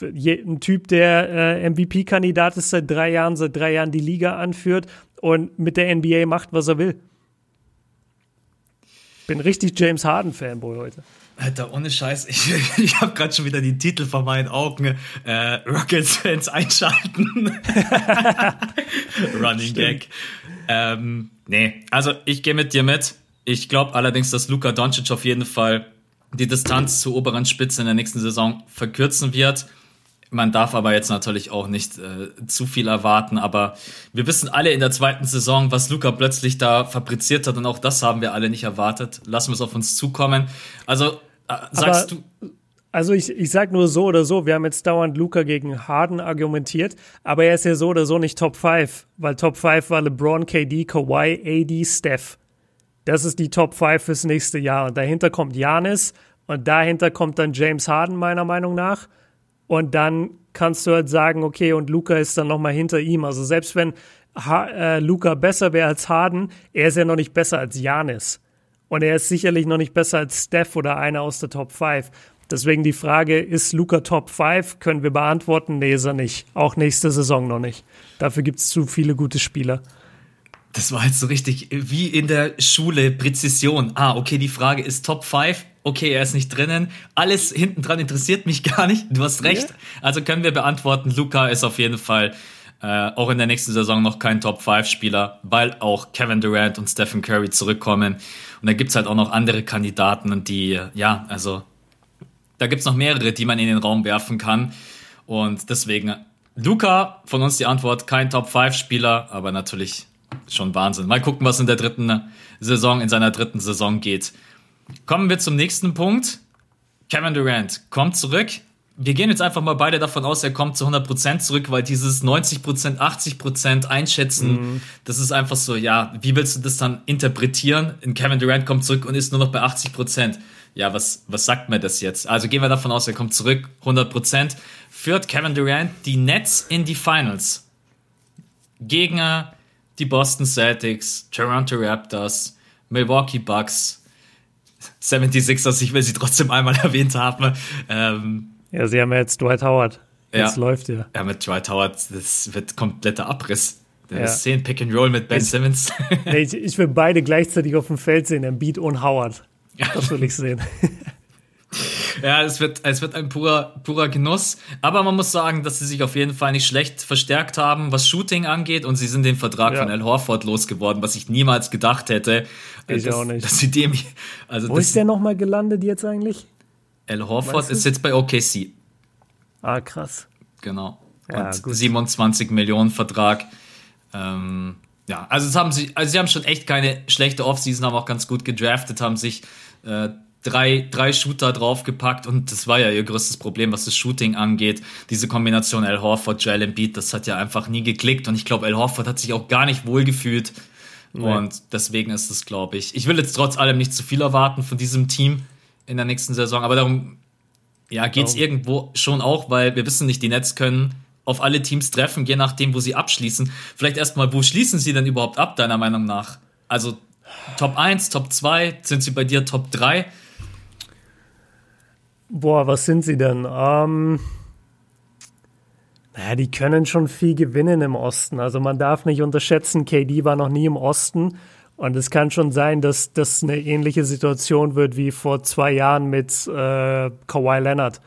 ein Typ, der äh, MVP-Kandidat ist seit drei Jahren, seit drei Jahren die Liga anführt und mit der NBA macht, was er will. Bin richtig James Harden-Fanboy heute. Alter, ohne Scheiß, ich, ich habe gerade schon wieder die Titel vor meinen Augen. Äh, Rockets-Fans einschalten. Running Gag. Ähm, nee, also ich gehe mit dir mit. Ich glaube allerdings, dass Luka Doncic auf jeden Fall die Distanz zur oberen Spitze in der nächsten Saison verkürzen wird. Man darf aber jetzt natürlich auch nicht äh, zu viel erwarten, aber wir wissen alle in der zweiten Saison, was Luca plötzlich da fabriziert hat und auch das haben wir alle nicht erwartet. Lassen wir es auf uns zukommen. Also äh, sagst aber, du. Also ich, ich sag nur so oder so, wir haben jetzt dauernd Luca gegen Harden argumentiert, aber er ist ja so oder so nicht Top 5, weil Top 5 war LeBron, KD, Kawhi, AD, Steph. Das ist die Top 5 fürs nächste Jahr. Und dahinter kommt Janis und dahinter kommt dann James Harden meiner Meinung nach. Und dann kannst du halt sagen, okay, und Luca ist dann nochmal hinter ihm. Also selbst wenn ha äh, Luca besser wäre als Harden, er ist ja noch nicht besser als Janis. Und er ist sicherlich noch nicht besser als Steph oder einer aus der Top 5. Deswegen die Frage, ist Luca Top 5? Können wir beantworten? Nee, ist er nicht. Auch nächste Saison noch nicht. Dafür gibt es zu viele gute Spieler. Das war jetzt so richtig wie in der Schule Präzision. Ah, okay, die Frage ist Top 5. Okay, er ist nicht drinnen. Alles hinten dran interessiert mich gar nicht. Du hast recht. Yeah. Also können wir beantworten, Luca ist auf jeden Fall äh, auch in der nächsten Saison noch kein Top 5 Spieler, weil auch Kevin Durant und Stephen Curry zurückkommen. Und da gibt's halt auch noch andere Kandidaten, die, ja, also da gibt's noch mehrere, die man in den Raum werfen kann. Und deswegen, Luca, von uns die Antwort, kein Top 5 Spieler, aber natürlich schon Wahnsinn. Mal gucken, was in der dritten Saison, in seiner dritten Saison geht. Kommen wir zum nächsten Punkt. Kevin Durant kommt zurück. Wir gehen jetzt einfach mal beide davon aus, er kommt zu 100% zurück, weil dieses 90%, 80% einschätzen, mhm. das ist einfach so, ja, wie willst du das dann interpretieren? In Kevin Durant kommt zurück und ist nur noch bei 80%. Ja, was, was sagt mir das jetzt? Also gehen wir davon aus, er kommt zurück, 100%. Führt Kevin Durant die Nets in die Finals. Gegen die Boston Celtics, Toronto Raptors, Milwaukee Bucks, 76ers, ich will sie trotzdem einmal erwähnt haben. Ähm, ja, sie haben ja jetzt Dwight Howard. Das ja, läuft ja. Ja, mit Dwight Howard, das wird kompletter Abriss. Der ja. Szenen Pick and Roll mit Ben ich, Simmons. Ich, ich, will beide gleichzeitig auf dem Feld sehen, Embiid und Howard. Das will ich sehen. ja, es wird, es wird ein purer, purer Genuss. Aber man muss sagen, dass sie sich auf jeden Fall nicht schlecht verstärkt haben, was Shooting angeht. Und sie sind den Vertrag ja. von Al Horford losgeworden, was ich niemals gedacht hätte. Ich dass, auch nicht. Dass sie dem, also Wo ist der nochmal gelandet jetzt eigentlich? Al Horford ist jetzt bei OKC. Ah, krass. Genau. Ja, und gut. 27 Millionen Vertrag. Ähm, ja, also, haben sie, also sie haben schon echt keine schlechte Offseason, haben auch ganz gut gedraftet, haben sich äh, drei, drei Shooter draufgepackt und das war ja ihr größtes Problem, was das Shooting angeht. Diese Kombination Al Horford, Joel Embiid, das hat ja einfach nie geklickt und ich glaube, Al Horford hat sich auch gar nicht wohl gefühlt nee. und deswegen ist es, glaube ich. Ich will jetzt trotz allem nicht zu viel erwarten von diesem Team in der nächsten Saison, aber darum ja, geht's oh. irgendwo schon auch, weil wir wissen nicht, die Nets können auf alle Teams treffen, je nachdem, wo sie abschließen. Vielleicht erstmal, wo schließen sie denn überhaupt ab, deiner Meinung nach? Also Top 1, Top 2, sind sie bei dir Top 3? Boah, was sind sie denn? Ähm, naja, die können schon viel gewinnen im Osten. Also man darf nicht unterschätzen, KD war noch nie im Osten. Und es kann schon sein, dass das eine ähnliche Situation wird wie vor zwei Jahren mit äh, Kawhi Leonard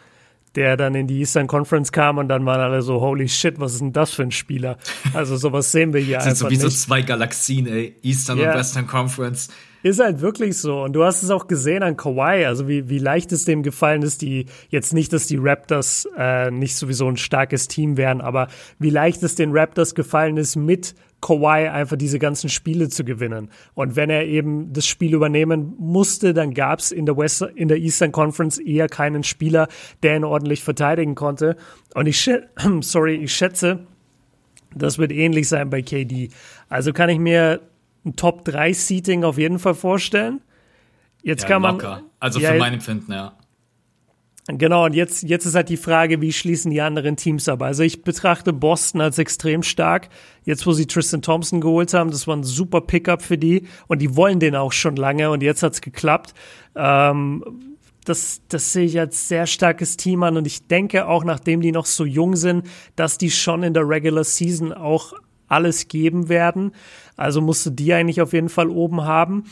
der dann in die Eastern Conference kam und dann waren alle so, holy shit, was ist denn das für ein Spieler? Also sowas sehen wir hier das einfach sind so wie so zwei Galaxien, ey, Eastern yeah. und Western Conference. Ist halt wirklich so. Und du hast es auch gesehen an Kawhi, also wie, wie leicht es dem gefallen ist, die, jetzt nicht, dass die Raptors äh, nicht sowieso ein starkes Team wären, aber wie leicht es den Raptors gefallen ist, mit Kawhi einfach diese ganzen Spiele zu gewinnen. Und wenn er eben das Spiel übernehmen musste, dann gab es in der in der Eastern Conference eher keinen Spieler, der ihn ordentlich verteidigen konnte. Und ich sorry, ich schätze, das wird ähnlich sein bei KD. Also kann ich mir ein Top 3 Seating auf jeden Fall vorstellen. Jetzt ja, kann man locker. Also ja, für mein Empfinden, ja. Genau, und jetzt, jetzt ist halt die Frage, wie schließen die anderen Teams ab? Also ich betrachte Boston als extrem stark. Jetzt, wo sie Tristan Thompson geholt haben, das war ein super Pickup für die und die wollen den auch schon lange und jetzt hat's geklappt. Ähm, das, das sehe ich als sehr starkes Team an und ich denke auch, nachdem die noch so jung sind, dass die schon in der Regular Season auch alles geben werden. Also musst du die eigentlich auf jeden Fall oben haben.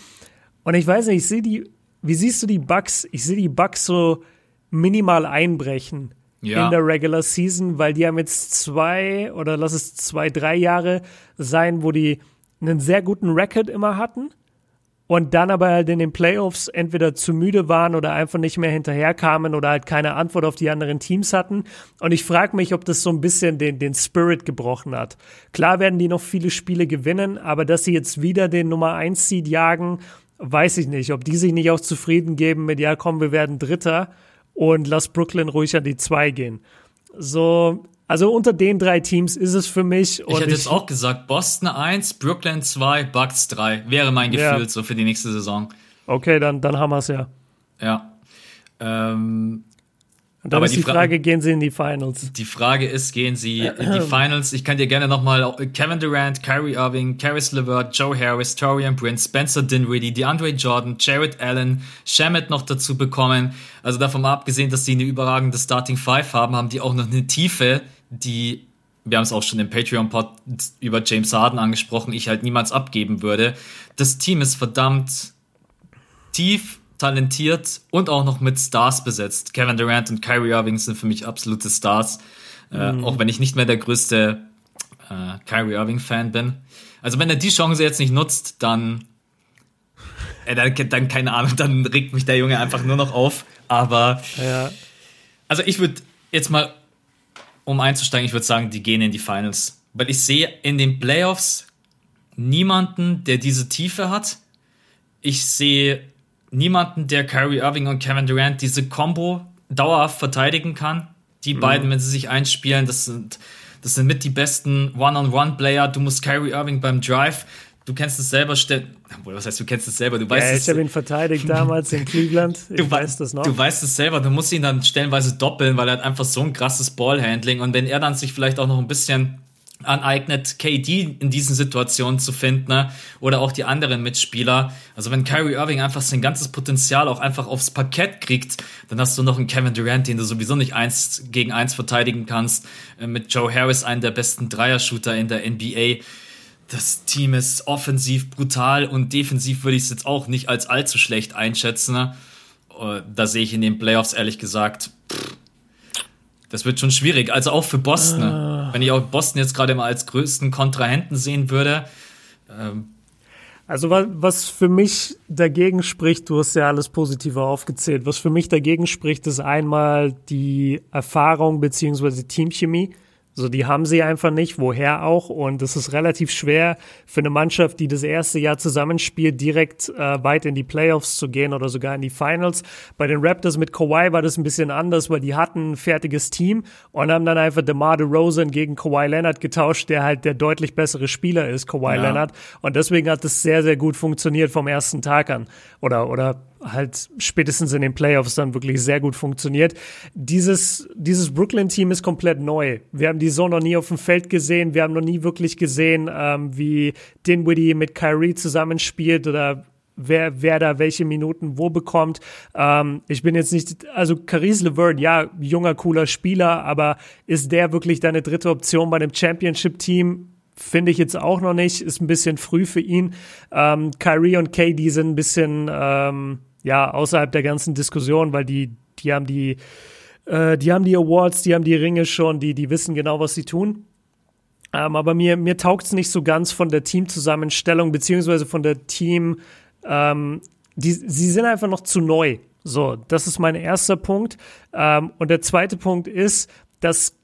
Und ich weiß nicht, ich sehe die, wie siehst du die Bugs? Ich sehe die Bugs so, minimal einbrechen ja. in der Regular Season, weil die haben jetzt zwei oder lass es zwei, drei Jahre sein, wo die einen sehr guten Record immer hatten und dann aber halt in den Playoffs entweder zu müde waren oder einfach nicht mehr hinterherkamen oder halt keine Antwort auf die anderen Teams hatten. Und ich frage mich, ob das so ein bisschen den, den Spirit gebrochen hat. Klar werden die noch viele Spiele gewinnen, aber dass sie jetzt wieder den Nummer 1 Seed jagen, weiß ich nicht. Ob die sich nicht auch zufrieden geben mit, ja komm, wir werden Dritter und lass Brooklyn ruhig an die zwei gehen. So, also unter den drei Teams ist es für mich. ich hätte jetzt auch gesagt, Boston 1, Brooklyn 2, Bucks 3. Wäre mein Gefühl ja. so für die nächste Saison. Okay, dann, dann haben wir es ja. Ja. Ähm, und dann Aber ist die, die Frage, gehen sie in die Finals? Die Frage ist, gehen sie in die Finals? Ich kann dir gerne nochmal Kevin Durant, Kyrie Irving, Caris LeVert, Joe Harris, Torian Prince, Spencer Dinwiddie, DeAndre Jordan, Jared Allen, Shamet noch dazu bekommen. Also davon abgesehen, dass sie eine überragende Starting Five haben, haben die auch noch eine Tiefe, die wir haben es auch schon im Patreon-Pod über James Harden angesprochen, ich halt niemals abgeben würde. Das Team ist verdammt tief, talentiert und auch noch mit Stars besetzt. Kevin Durant und Kyrie Irving sind für mich absolute Stars, äh, mhm. äh, auch wenn ich nicht mehr der größte äh, Kyrie Irving-Fan bin. Also wenn er die Chance jetzt nicht nutzt, dann, äh, dann, dann keine Ahnung, dann regt mich der Junge einfach nur noch auf. Aber ja. also ich würde jetzt mal, um einzusteigen, ich würde sagen, die gehen in die Finals. Weil ich sehe in den Playoffs niemanden, der diese Tiefe hat. Ich sehe niemanden, der Kyrie Irving und Kevin Durant diese Combo dauerhaft verteidigen kann. Die mhm. beiden, wenn sie sich einspielen, das sind, das sind mit die besten One-on-One-Player. Du musst Kyrie Irving beim Drive, du kennst es selber, was heißt, du kennst es selber, du weißt ja, es. Ich habe ihn verteidigt damals in Cleveland. Ich du weiß das noch. Du weißt es selber, du musst ihn dann stellenweise doppeln, weil er hat einfach so ein krasses Ballhandling und wenn er dann sich vielleicht auch noch ein bisschen aneignet, KD in diesen Situationen zu finden ne? oder auch die anderen Mitspieler. Also wenn Kyrie Irving einfach sein ganzes Potenzial auch einfach aufs Parkett kriegt, dann hast du noch einen Kevin Durant, den du sowieso nicht eins gegen eins verteidigen kannst. Äh, mit Joe Harris, einen der besten Dreier-Shooter in der NBA. Das Team ist offensiv brutal und defensiv würde ich es jetzt auch nicht als allzu schlecht einschätzen. Ne? äh, da sehe ich in den Playoffs ehrlich gesagt, pff, das wird schon schwierig. Also auch für Boston. Ah. Wenn ich auch Boston jetzt gerade mal als größten Kontrahenten sehen würde. Ähm, also was für mich dagegen spricht, du hast ja alles Positive aufgezählt, was für mich dagegen spricht, ist einmal die Erfahrung beziehungsweise Teamchemie. So, die haben sie einfach nicht, woher auch. Und es ist relativ schwer für eine Mannschaft, die das erste Jahr zusammenspielt, direkt äh, weit in die Playoffs zu gehen oder sogar in die Finals. Bei den Raptors mit Kawhi war das ein bisschen anders, weil die hatten ein fertiges Team und haben dann einfach DeMar DeRozan gegen Kawhi Leonard getauscht, der halt der deutlich bessere Spieler ist, Kawhi ja. Leonard. Und deswegen hat es sehr, sehr gut funktioniert vom ersten Tag an. Oder, oder halt spätestens in den Playoffs dann wirklich sehr gut funktioniert. Dieses, dieses Brooklyn-Team ist komplett neu. Wir haben die Saison noch nie auf dem Feld gesehen. Wir haben noch nie wirklich gesehen, ähm, wie Dinwiddie mit Kyrie zusammenspielt oder wer, wer da welche Minuten wo bekommt. Ähm, ich bin jetzt nicht, also Caris LeVert, ja, junger, cooler Spieler, aber ist der wirklich deine dritte Option bei einem Championship-Team? Finde ich jetzt auch noch nicht, ist ein bisschen früh für ihn. Ähm, Kyrie und KD sind ein bisschen, ähm, ja, außerhalb der ganzen Diskussion, weil die, die haben die, äh, die haben die Awards, die haben die Ringe schon, die, die wissen genau, was sie tun. Ähm, aber mir, mir taugt es nicht so ganz von der Teamzusammenstellung, beziehungsweise von der Team, ähm, die, sie sind einfach noch zu neu. So, das ist mein erster Punkt. Ähm, und der zweite Punkt ist, dass,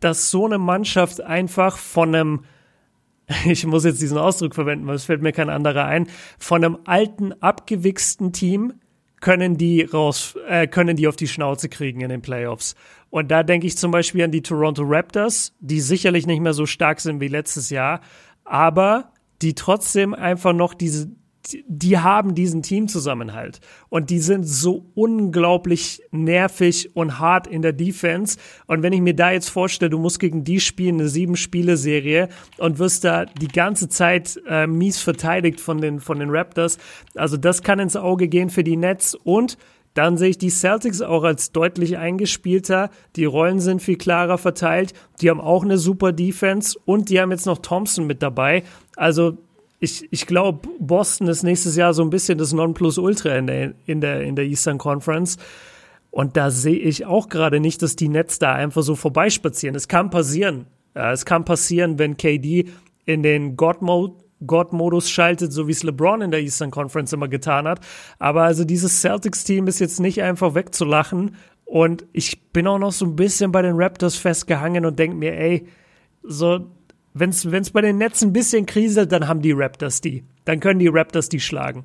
dass so eine Mannschaft einfach von einem ich muss jetzt diesen Ausdruck verwenden, weil es fällt mir kein anderer ein, von einem alten, abgewichsten Team können die raus, äh, können die auf die Schnauze kriegen in den Playoffs. Und da denke ich zum Beispiel an die Toronto Raptors, die sicherlich nicht mehr so stark sind wie letztes Jahr, aber die trotzdem einfach noch diese, die haben diesen Teamzusammenhalt und die sind so unglaublich nervig und hart in der Defense. Und wenn ich mir da jetzt vorstelle, du musst gegen die spielen, eine sieben-Spiele-Serie und wirst da die ganze Zeit äh, mies verteidigt von den, von den Raptors. Also das kann ins Auge gehen für die Nets und dann sehe ich die Celtics auch als deutlich eingespielter. Die Rollen sind viel klarer verteilt. Die haben auch eine super Defense und die haben jetzt noch Thompson mit dabei. Also ich, ich glaube, Boston ist nächstes Jahr so ein bisschen das Nonplusultra in der, in der, in der Eastern Conference. Und da sehe ich auch gerade nicht, dass die Nets da einfach so vorbeispazieren. Es kann passieren. Es kann passieren, wenn KD in den God-Mode God-Modus schaltet, so wie es LeBron in der Eastern Conference immer getan hat. Aber also dieses Celtics-Team ist jetzt nicht einfach wegzulachen. Und ich bin auch noch so ein bisschen bei den Raptors festgehangen und denke mir, ey, so wenn es bei den Netzen ein bisschen kriselt, dann haben die Raptors die. Dann können die Raptors die schlagen.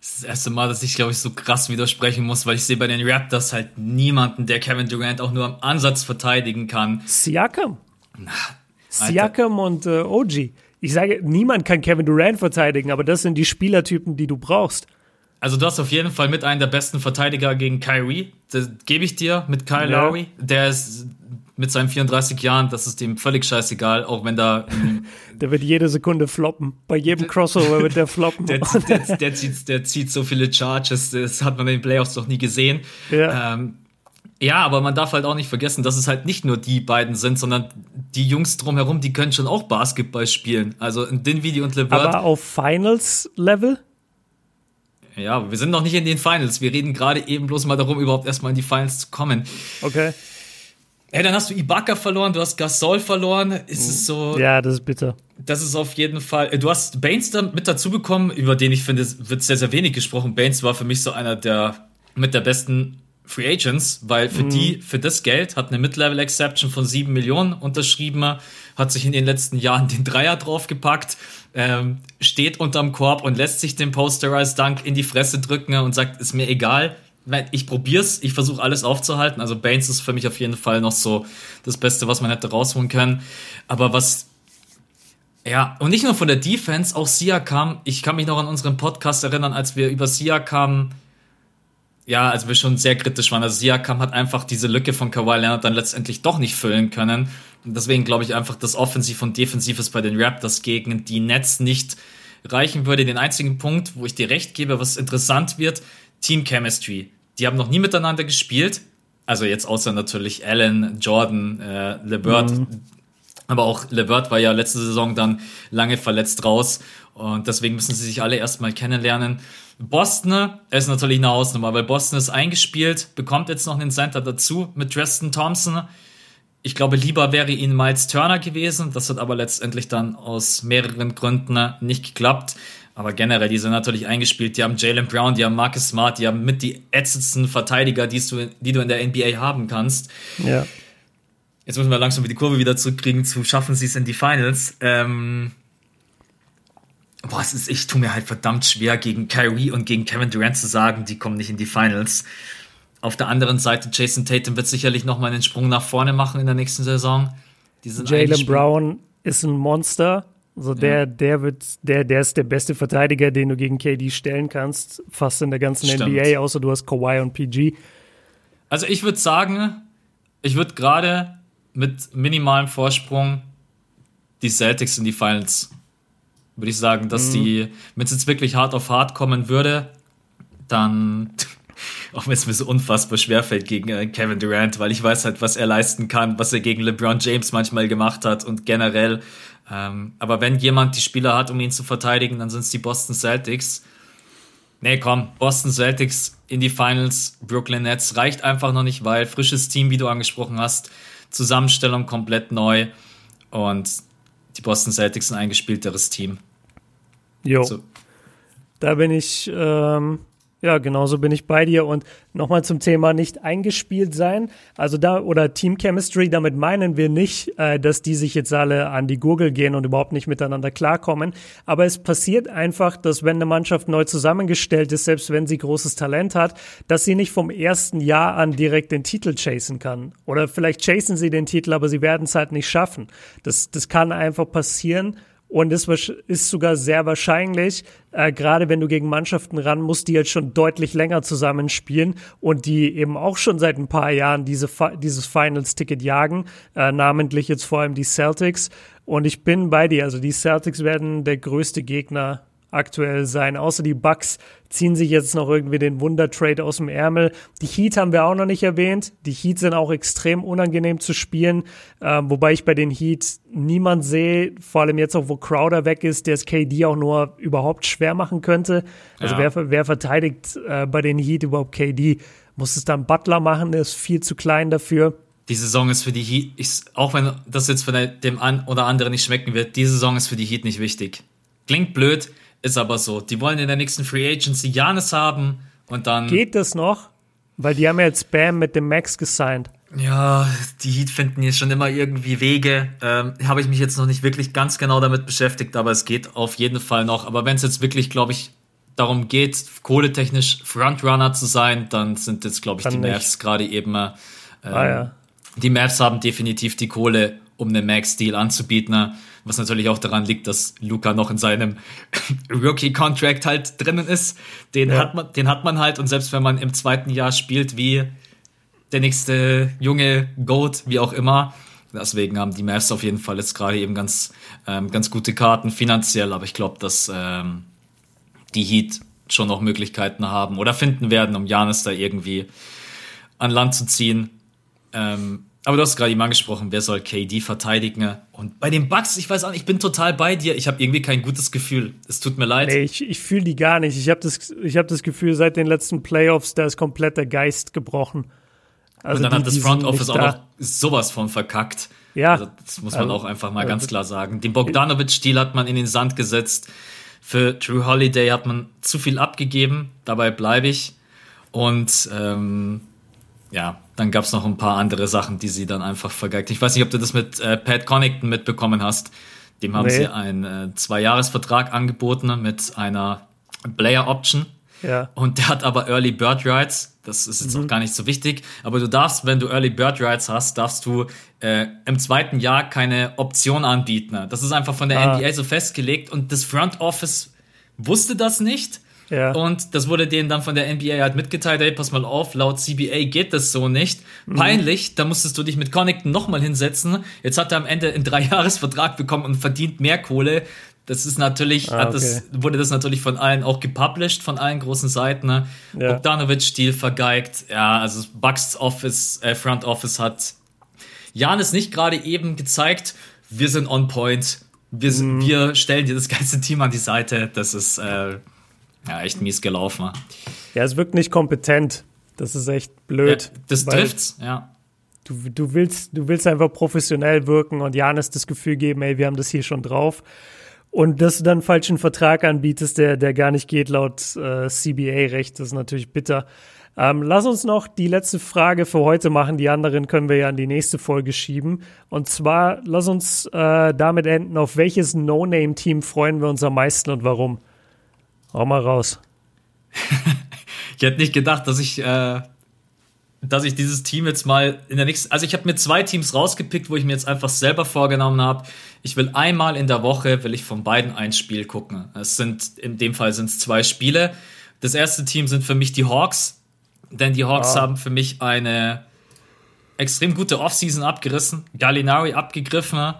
Das ist das erste Mal, dass ich, glaube ich, so krass widersprechen muss, weil ich sehe bei den Raptors halt niemanden, der Kevin Durant auch nur am Ansatz verteidigen kann. Siakam. Na, Siakam und äh, OG. Ich sage, niemand kann Kevin Durant verteidigen, aber das sind die Spielertypen, die du brauchst. Also du hast auf jeden Fall mit einem der besten Verteidiger gegen Kyrie. Das gebe ich dir mit Kyle ja. Lowry. Der ist mit seinen 34 Jahren, das ist dem völlig scheißegal, auch wenn da. der wird jede Sekunde floppen. Bei jedem Crossover wird der floppen. der, der, der, zieht, der zieht so viele Charges, das hat man in den Playoffs noch nie gesehen. Ja. Ähm, ja, aber man darf halt auch nicht vergessen, dass es halt nicht nur die beiden sind, sondern die Jungs drumherum, die können schon auch Basketball spielen. Also Dinwiddie und LeVert. Aber auf Finals-Level? Ja, wir sind noch nicht in den Finals. Wir reden gerade eben bloß mal darum, überhaupt erstmal in die Finals zu kommen. Okay. Ja, dann hast du Ibaka verloren, du hast Gasol verloren. Ist es so. Ja, das ist bitter. Das ist auf jeden Fall. Äh, du hast Baines dann mit dazu bekommen, über den ich finde, wird sehr, sehr wenig gesprochen. Baines war für mich so einer der mit der besten Free Agents, weil für mhm. die, für das Geld hat eine Mid-Level Exception von 7 Millionen unterschrieben, hat sich in den letzten Jahren den Dreier draufgepackt, ähm, steht unterm Korb und lässt sich den Posterized Dunk in die Fresse drücken und sagt, ist mir egal, ich probier's, ich versuche alles aufzuhalten. Also Baines ist für mich auf jeden Fall noch so das Beste, was man hätte rausholen können. Aber was, ja, und nicht nur von der Defense, auch Siakam. Ich kann mich noch an unseren Podcast erinnern, als wir über Siakam, ja, als wir schon sehr kritisch waren. Also Siakam hat einfach diese Lücke von Kawhi Leonard dann letztendlich doch nicht füllen können. Und deswegen glaube ich einfach, dass Offensiv und Defensiv ist bei den Raptors gegen die Nets nicht reichen würde. Den einzigen Punkt, wo ich dir recht gebe, was interessant wird, Team Chemistry die haben noch nie miteinander gespielt. Also jetzt außer natürlich Allen, Jordan, äh, LeBert. Mhm. Aber auch LeBert war ja letzte Saison dann lange verletzt raus. Und deswegen müssen sie sich alle erstmal kennenlernen. Boston ist natürlich eine Hausnummer, weil Boston ist eingespielt, bekommt jetzt noch einen Center dazu mit Dresden Thompson. Ich glaube, lieber wäre ihnen Miles Turner gewesen. Das hat aber letztendlich dann aus mehreren Gründen nicht geklappt. Aber generell, die sind natürlich eingespielt. Die haben Jalen Brown, die haben Marcus Smart, die haben mit die ätzendsten Verteidiger, die du, die du in der NBA haben kannst. Ja. Jetzt müssen wir langsam die Kurve wieder zurückkriegen zu schaffen sie es in die Finals. Ähm, boah, es ist, ich tue mir halt verdammt schwer, gegen Kyrie und gegen Kevin Durant zu sagen, die kommen nicht in die Finals. Auf der anderen Seite, Jason Tatum wird sicherlich nochmal einen Sprung nach vorne machen in der nächsten Saison. Jalen Brown ist ein Monster. Also der, ja. der wird, der, der ist der beste Verteidiger, den du gegen KD stellen kannst, fast in der ganzen Stimmt. NBA, außer du hast Kawhi und PG. Also ich würde sagen, ich würde gerade mit minimalem Vorsprung die Celtics in die Finals würde ich sagen, dass mhm. die, wenn es jetzt wirklich hart auf hart kommen würde, dann, auch wenn es mir so unfassbar schwerfällt gegen äh, Kevin Durant, weil ich weiß halt, was er leisten kann, was er gegen LeBron James manchmal gemacht hat und generell. Ähm, aber wenn jemand die Spieler hat, um ihn zu verteidigen, dann sind es die Boston Celtics. Nee, komm, Boston Celtics in die Finals, Brooklyn Nets reicht einfach noch nicht, weil frisches Team, wie du angesprochen hast, Zusammenstellung komplett neu und die Boston Celtics ein eingespielteres Team. Jo. So. Da bin ich, ähm, ja, genauso bin ich bei dir. Und nochmal zum Thema nicht eingespielt sein. Also da, oder Team Chemistry, damit meinen wir nicht, äh, dass die sich jetzt alle an die Gurgel gehen und überhaupt nicht miteinander klarkommen. Aber es passiert einfach, dass wenn eine Mannschaft neu zusammengestellt ist, selbst wenn sie großes Talent hat, dass sie nicht vom ersten Jahr an direkt den Titel chasen kann. Oder vielleicht chasen sie den Titel, aber sie werden es halt nicht schaffen. Das, das kann einfach passieren. Und es ist sogar sehr wahrscheinlich, äh, gerade wenn du gegen Mannschaften ran musst, die jetzt schon deutlich länger zusammenspielen und die eben auch schon seit ein paar Jahren diese, dieses Finals-Ticket jagen, äh, namentlich jetzt vor allem die Celtics. Und ich bin bei dir, also die Celtics werden der größte Gegner aktuell sein. Außer die Bucks ziehen sich jetzt noch irgendwie den Wundertrade aus dem Ärmel. Die Heat haben wir auch noch nicht erwähnt. Die Heat sind auch extrem unangenehm zu spielen, äh, wobei ich bei den Heat niemand sehe, vor allem jetzt auch, wo Crowder weg ist, der es KD auch nur überhaupt schwer machen könnte. Also ja. wer, wer verteidigt äh, bei den Heat überhaupt KD? Muss es dann Butler machen, der ist viel zu klein dafür. Die Saison ist für die Heat, ich, auch wenn das jetzt von dem einen oder anderen nicht schmecken wird, die Saison ist für die Heat nicht wichtig. Klingt blöd, ist aber so. Die wollen in der nächsten Free Agency Janis haben und dann. Geht das noch? Weil die haben ja jetzt Bam mit dem Max gesigned. Ja, die Heat finden jetzt schon immer irgendwie Wege. Ähm, Habe ich mich jetzt noch nicht wirklich ganz genau damit beschäftigt, aber es geht auf jeden Fall noch. Aber wenn es jetzt wirklich, glaube ich, darum geht, kohletechnisch Frontrunner zu sein, dann sind jetzt, glaube ich, Kann die Mavs gerade eben. Äh, ah, ja. Die Mavs haben definitiv die Kohle, um einen Max-Deal anzubieten. Was natürlich auch daran liegt, dass Luca noch in seinem Rookie-Contract halt drinnen ist. Den, ja. hat man, den hat man halt und selbst wenn man im zweiten Jahr spielt wie der nächste junge Goat, wie auch immer, deswegen haben die Mavs auf jeden Fall jetzt gerade eben ganz, ähm, ganz gute Karten finanziell, aber ich glaube, dass ähm, die Heat schon noch Möglichkeiten haben oder finden werden, um Janis da irgendwie an Land zu ziehen. Ähm, aber du hast gerade eben angesprochen, wer soll KD verteidigen? Und bei den Bucks, ich weiß auch nicht, ich bin total bei dir. Ich habe irgendwie kein gutes Gefühl. Es tut mir leid. Nee, ich, ich fühle die gar nicht. Ich habe das, hab das Gefühl, seit den letzten Playoffs, da ist komplett der Geist gebrochen. Also Und dann die, hat das Front Office auch noch sowas von verkackt. Ja. Also das muss man also, auch einfach mal also, ganz klar sagen. Den Bogdanovic-Stil hat man in den Sand gesetzt. Für Drew Holiday hat man zu viel abgegeben. Dabei bleibe ich. Und ähm, ja, dann gab es noch ein paar andere Sachen, die sie dann einfach vergeigt. Ich weiß nicht, ob du das mit äh, Pat Connington mitbekommen hast. Dem haben nee. sie einen äh, Zwei-Jahres-Vertrag angeboten mit einer Player Option. Ja. Und der hat aber Early Bird Rights. Das ist jetzt mhm. auch gar nicht so wichtig. Aber du darfst, wenn du Early Bird Rights hast, darfst du äh, im zweiten Jahr keine Option anbieten. Das ist einfach von der ah. NBA so festgelegt und das Front Office wusste das nicht ja. Und das wurde denen dann von der NBA halt mitgeteilt, ey, pass mal auf, laut CBA geht das so nicht. Mhm. Peinlich, da musstest du dich mit Connington nochmal hinsetzen. Jetzt hat er am Ende einen Dreijahresvertrag bekommen und verdient mehr Kohle. Das ist natürlich, ah, okay. das, wurde das natürlich von allen auch gepublished, von allen großen Seiten. Ne? Ja. Bogdanovic-Stil vergeigt. Ja, also Bucks Office, äh, Front Office hat Janis nicht gerade eben gezeigt, wir sind on point. Wir, mhm. wir stellen dir das ganze Team an die Seite. Das ist, äh, ja, echt mies gelaufen. Ja, es wirkt nicht kompetent. Das ist echt blöd. Ja, das trifft's, ja. Du, du, willst, du willst einfach professionell wirken und Janis das Gefühl geben, ey, wir haben das hier schon drauf. Und dass du dann einen falschen Vertrag anbietest, der, der gar nicht geht laut äh, CBA-Recht, das ist natürlich bitter. Ähm, lass uns noch die letzte Frage für heute machen. Die anderen können wir ja in die nächste Folge schieben. Und zwar, lass uns äh, damit enden. Auf welches No-Name-Team freuen wir uns am meisten und warum? Hau mal raus. ich hätte nicht gedacht, dass ich, äh, dass ich dieses Team jetzt mal in der nächsten. Also ich habe mir zwei Teams rausgepickt, wo ich mir jetzt einfach selber vorgenommen habe. Ich will einmal in der Woche, will ich von beiden ein Spiel gucken. Es sind, in dem Fall sind es zwei Spiele. Das erste Team sind für mich die Hawks denn die Hawks ah. haben für mich eine extrem gute Offseason abgerissen, Gallinari abgegriffen,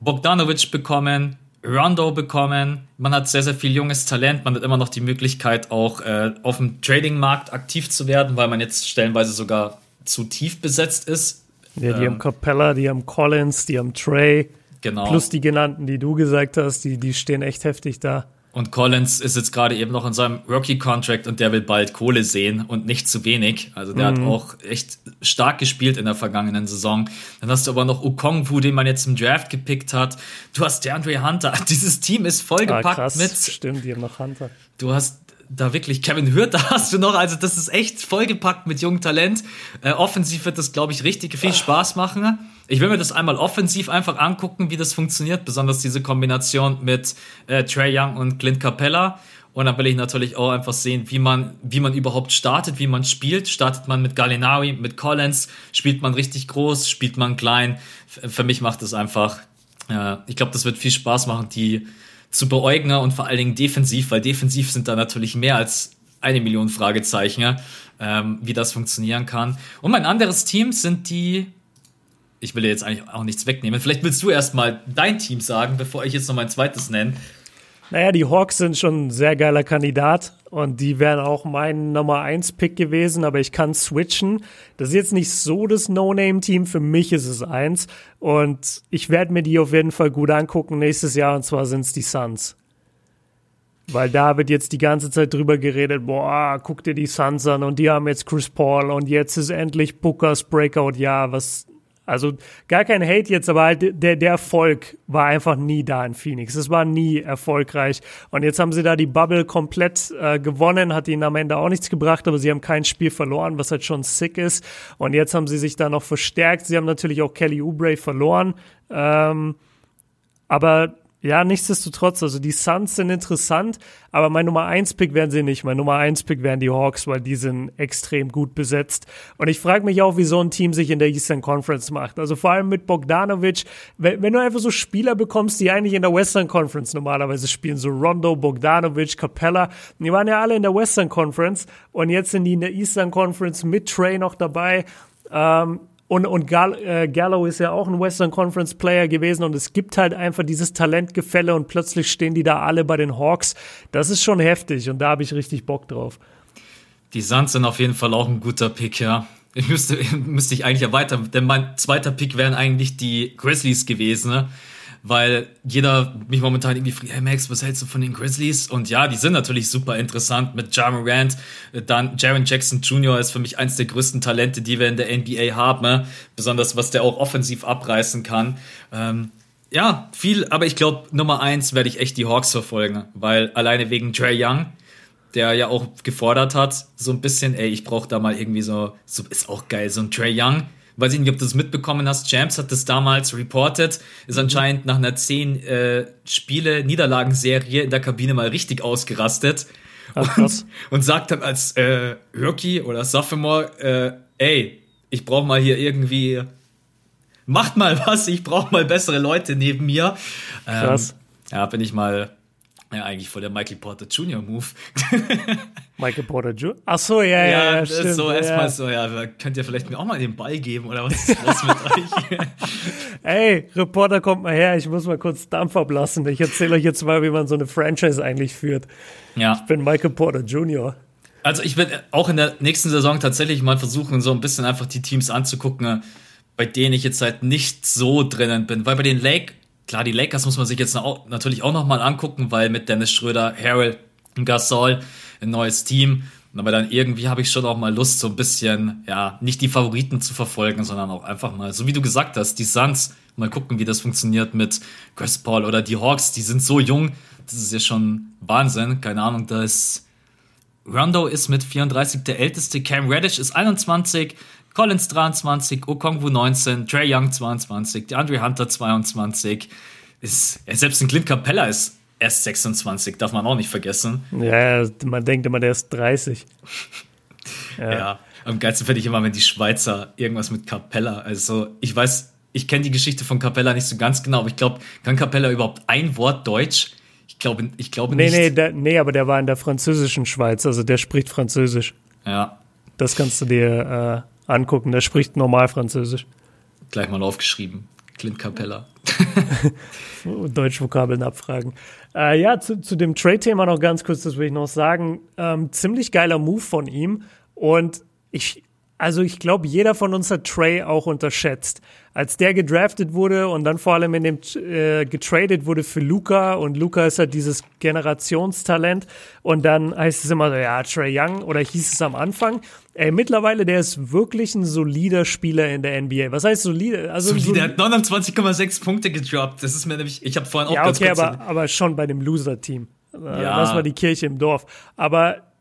Bogdanovic bekommen, Rondo bekommen. Man hat sehr, sehr viel junges Talent. Man hat immer noch die Möglichkeit, auch äh, auf dem Trading-Markt aktiv zu werden, weil man jetzt stellenweise sogar zu tief besetzt ist. Ja, die ähm, haben Capella, die haben Collins, die haben Trey. Genau. Plus die genannten, die du gesagt hast, die, die stehen echt heftig da. Und Collins ist jetzt gerade eben noch in seinem Rookie-Contract und der will bald Kohle sehen und nicht zu wenig. Also der mhm. hat auch echt stark gespielt in der vergangenen Saison. Dann hast du aber noch Okongwu, den man jetzt im Draft gepickt hat. Du hast DeAndre Hunter. Dieses Team ist vollgepackt ah, krass. mit. Stimmt, die haben noch Hunter. Du hast da wirklich Kevin Hurt, da hast du noch, also das ist echt vollgepackt mit jungem Talent. Äh, offensiv wird das, glaube ich, richtig viel Spaß machen. Ich will mir das einmal offensiv einfach angucken, wie das funktioniert, besonders diese Kombination mit äh, Trey Young und Clint Capella. Und dann will ich natürlich auch einfach sehen, wie man, wie man überhaupt startet, wie man spielt. Startet man mit Gallinari, mit Collins, spielt man richtig groß, spielt man klein. Für mich macht es einfach, äh, ich glaube, das wird viel Spaß machen, die zu beäugen und vor allen Dingen defensiv, weil defensiv sind da natürlich mehr als eine Million Fragezeichen, ähm, wie das funktionieren kann. Und mein anderes Team sind die ich will dir jetzt eigentlich auch nichts wegnehmen. Vielleicht willst du erstmal dein Team sagen, bevor ich jetzt noch mein zweites nenne. Naja, die Hawks sind schon ein sehr geiler Kandidat und die wären auch mein Nummer 1 Pick gewesen, aber ich kann switchen. Das ist jetzt nicht so das No-Name-Team, für mich ist es eins und ich werde mir die auf jeden Fall gut angucken nächstes Jahr und zwar sind es die Suns. Weil da wird jetzt die ganze Zeit drüber geredet, boah, guck dir die Suns an und die haben jetzt Chris Paul und jetzt ist endlich Bookers Breakout, ja, was also gar kein Hate jetzt, aber halt der, der Erfolg war einfach nie da in Phoenix. Es war nie erfolgreich. Und jetzt haben sie da die Bubble komplett äh, gewonnen, hat ihnen am Ende auch nichts gebracht, aber sie haben kein Spiel verloren, was halt schon sick ist. Und jetzt haben sie sich da noch verstärkt. Sie haben natürlich auch Kelly Oubre verloren. Ähm, aber ja, nichtsdestotrotz, also die Suns sind interessant, aber mein Nummer 1 Pick werden sie nicht. Mein Nummer 1 Pick werden die Hawks, weil die sind extrem gut besetzt. Und ich frage mich auch, wie so ein Team sich in der Eastern Conference macht. Also vor allem mit Bogdanovic, wenn, wenn, du einfach so Spieler bekommst, die eigentlich in der Western Conference normalerweise spielen, so Rondo, Bogdanovic, Capella, die waren ja alle in der Western Conference und jetzt sind die in der Eastern Conference mit Trey noch dabei. Ähm, und, und Gall, äh, Gallo ist ja auch ein Western Conference Player gewesen und es gibt halt einfach dieses Talentgefälle und plötzlich stehen die da alle bei den Hawks. Das ist schon heftig und da habe ich richtig Bock drauf. Die Suns sind auf jeden Fall auch ein guter Pick, ja. Ich müsste, müsste ich eigentlich erweitern, denn mein zweiter Pick wären eigentlich die Grizzlies gewesen. Ne? Weil jeder mich momentan irgendwie fragt, hey Max, was hältst du von den Grizzlies? Und ja, die sind natürlich super interessant mit Ja Morant, dann Jaron Jackson Jr. ist für mich eins der größten Talente, die wir in der NBA haben, ne? besonders was der auch offensiv abreißen kann. Ähm, ja, viel, aber ich glaube, Nummer eins werde ich echt die Hawks verfolgen, weil alleine wegen Trey Young, der ja auch gefordert hat, so ein bisschen, ey, ich brauche da mal irgendwie so, so, ist auch geil, so ein Trey Young, weiß ich nicht, ob du das mitbekommen hast, Champs hat das damals reported, ist mhm. anscheinend nach einer zehn äh, Spiele Niederlagenserie in der Kabine mal richtig ausgerastet Ach, und, und sagt dann als äh, Rookie oder Sophomore, äh, ey, ich brauche mal hier irgendwie, macht mal was, ich brauche mal bessere Leute neben mir. Ähm, Krass. Ja, bin ich mal ja, eigentlich voll der Michael Porter Jr. Move. Michael Porter Jr. Ach so, ja, ja, ja. ja stimmt, so erstmal ja. so, ja, könnt ihr vielleicht mir auch mal den Ball geben oder was ist los mit euch? Ey, Reporter kommt mal her, ich muss mal kurz Dampf ablassen. Ich erzähle euch jetzt mal, wie man so eine Franchise eigentlich führt. Ja. Ich bin Michael Porter Jr. Also ich werde auch in der nächsten Saison tatsächlich mal versuchen, so ein bisschen einfach die Teams anzugucken, bei denen ich jetzt halt nicht so drinnen bin. Weil bei den Lake Klar, die Lakers muss man sich jetzt natürlich auch nochmal angucken, weil mit Dennis Schröder, Harrell Gasol, ein neues Team. Aber dann irgendwie habe ich schon auch mal Lust, so ein bisschen, ja, nicht die Favoriten zu verfolgen, sondern auch einfach mal, so wie du gesagt hast, die Suns, mal gucken, wie das funktioniert mit Chris Paul oder die Hawks, die sind so jung, das ist ja schon Wahnsinn. Keine Ahnung, da ist Rondo ist mit 34 der älteste, Cam Reddish ist 21, Collins 23, Okongwu 19, Trey Young 22, DeAndre Hunter 22. Ist, selbst ein Clint Capella ist erst 26, darf man auch nicht vergessen. Ja, man denkt immer, der ist 30. ja. ja, am geilsten finde ich immer, wenn die Schweizer irgendwas mit Capella, also ich weiß, ich kenne die Geschichte von Capella nicht so ganz genau, aber ich glaube, kann Capella überhaupt ein Wort Deutsch? Ich glaube, ich glaube nee, nicht. Nee, der, nee, aber der war in der französischen Schweiz, also der spricht Französisch. Ja. Das kannst du dir äh, angucken. Der spricht normal Französisch. Gleich mal aufgeschrieben. Clint Capella. Deutschvokabeln abfragen. Äh, ja, zu, zu dem Trade-Thema noch ganz kurz, das will ich noch sagen. Ähm, ziemlich geiler Move von ihm. Und ich, also ich glaube, jeder von uns hat Trey auch unterschätzt als der gedraftet wurde und dann vor allem in dem äh, getradet wurde für Luca und Luca ist halt dieses Generationstalent und dann heißt es immer so, ja, Trey Young oder hieß es am Anfang. Ey, mittlerweile, der ist wirklich ein solider Spieler in der NBA. Was heißt solide? Also solide, er hat 29,6 Punkte gedroppt. Das ist mir nämlich, ich habe vorhin auch ja, okay, aber, aber schon bei dem Loser-Team. Ja. Das war die Kirche im Dorf. Aber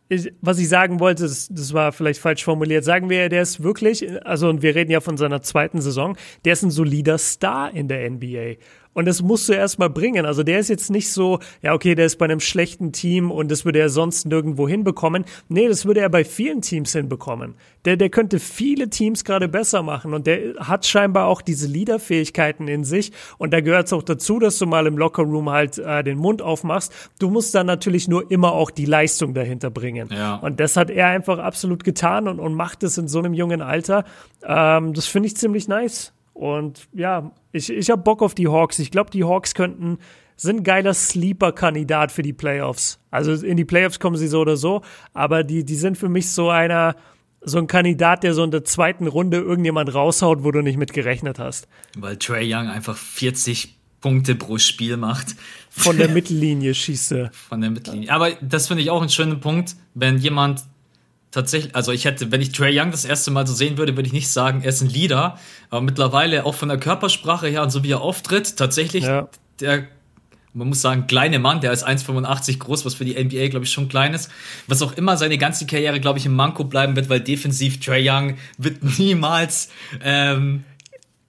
was ich sagen wollte, das, das, war vielleicht falsch formuliert. Sagen wir, der ist wirklich, also und wir reden ja von seiner zweiten Saison, der ist ein solider Star in der NBA. Und das musst du erstmal bringen. Also der ist jetzt nicht so, ja, okay, der ist bei einem schlechten Team und das würde er sonst nirgendwo hinbekommen. Nee, das würde er bei vielen Teams hinbekommen. Der, der könnte viele Teams gerade besser machen und der hat scheinbar auch diese Leaderfähigkeiten in sich. Und da gehört es auch dazu, dass du mal im Lockerroom halt äh, den Mund aufmachst. Du musst dann natürlich nur immer auch die Leistung dahinter bringen. Ja. Und das hat er einfach absolut getan und, und macht es in so einem jungen Alter. Ähm, das finde ich ziemlich nice. Und ja, ich, ich habe Bock auf die Hawks. Ich glaube, die Hawks könnten, sind ein geiler Sleeper-Kandidat für die Playoffs. Also in die Playoffs kommen sie so oder so, aber die, die sind für mich so einer, so ein Kandidat, der so in der zweiten Runde irgendjemand raushaut, wo du nicht mit gerechnet hast. Weil Trey Young einfach 40 Punkte pro Spiel macht. Von der Mittellinie schießt er. Von der Mittellinie. Aber das finde ich auch einen schönen Punkt, wenn jemand tatsächlich, also ich hätte, wenn ich Trey Young das erste Mal so sehen würde, würde ich nicht sagen, er ist ein Leader, aber mittlerweile auch von der Körpersprache her und so wie er auftritt, tatsächlich ja. der man muss sagen, kleine Mann, der ist 1,85 groß, was für die NBA, glaube ich, schon klein ist. Was auch immer seine ganze Karriere, glaube ich, im Manko bleiben wird, weil defensiv Trey Young wird niemals. Ähm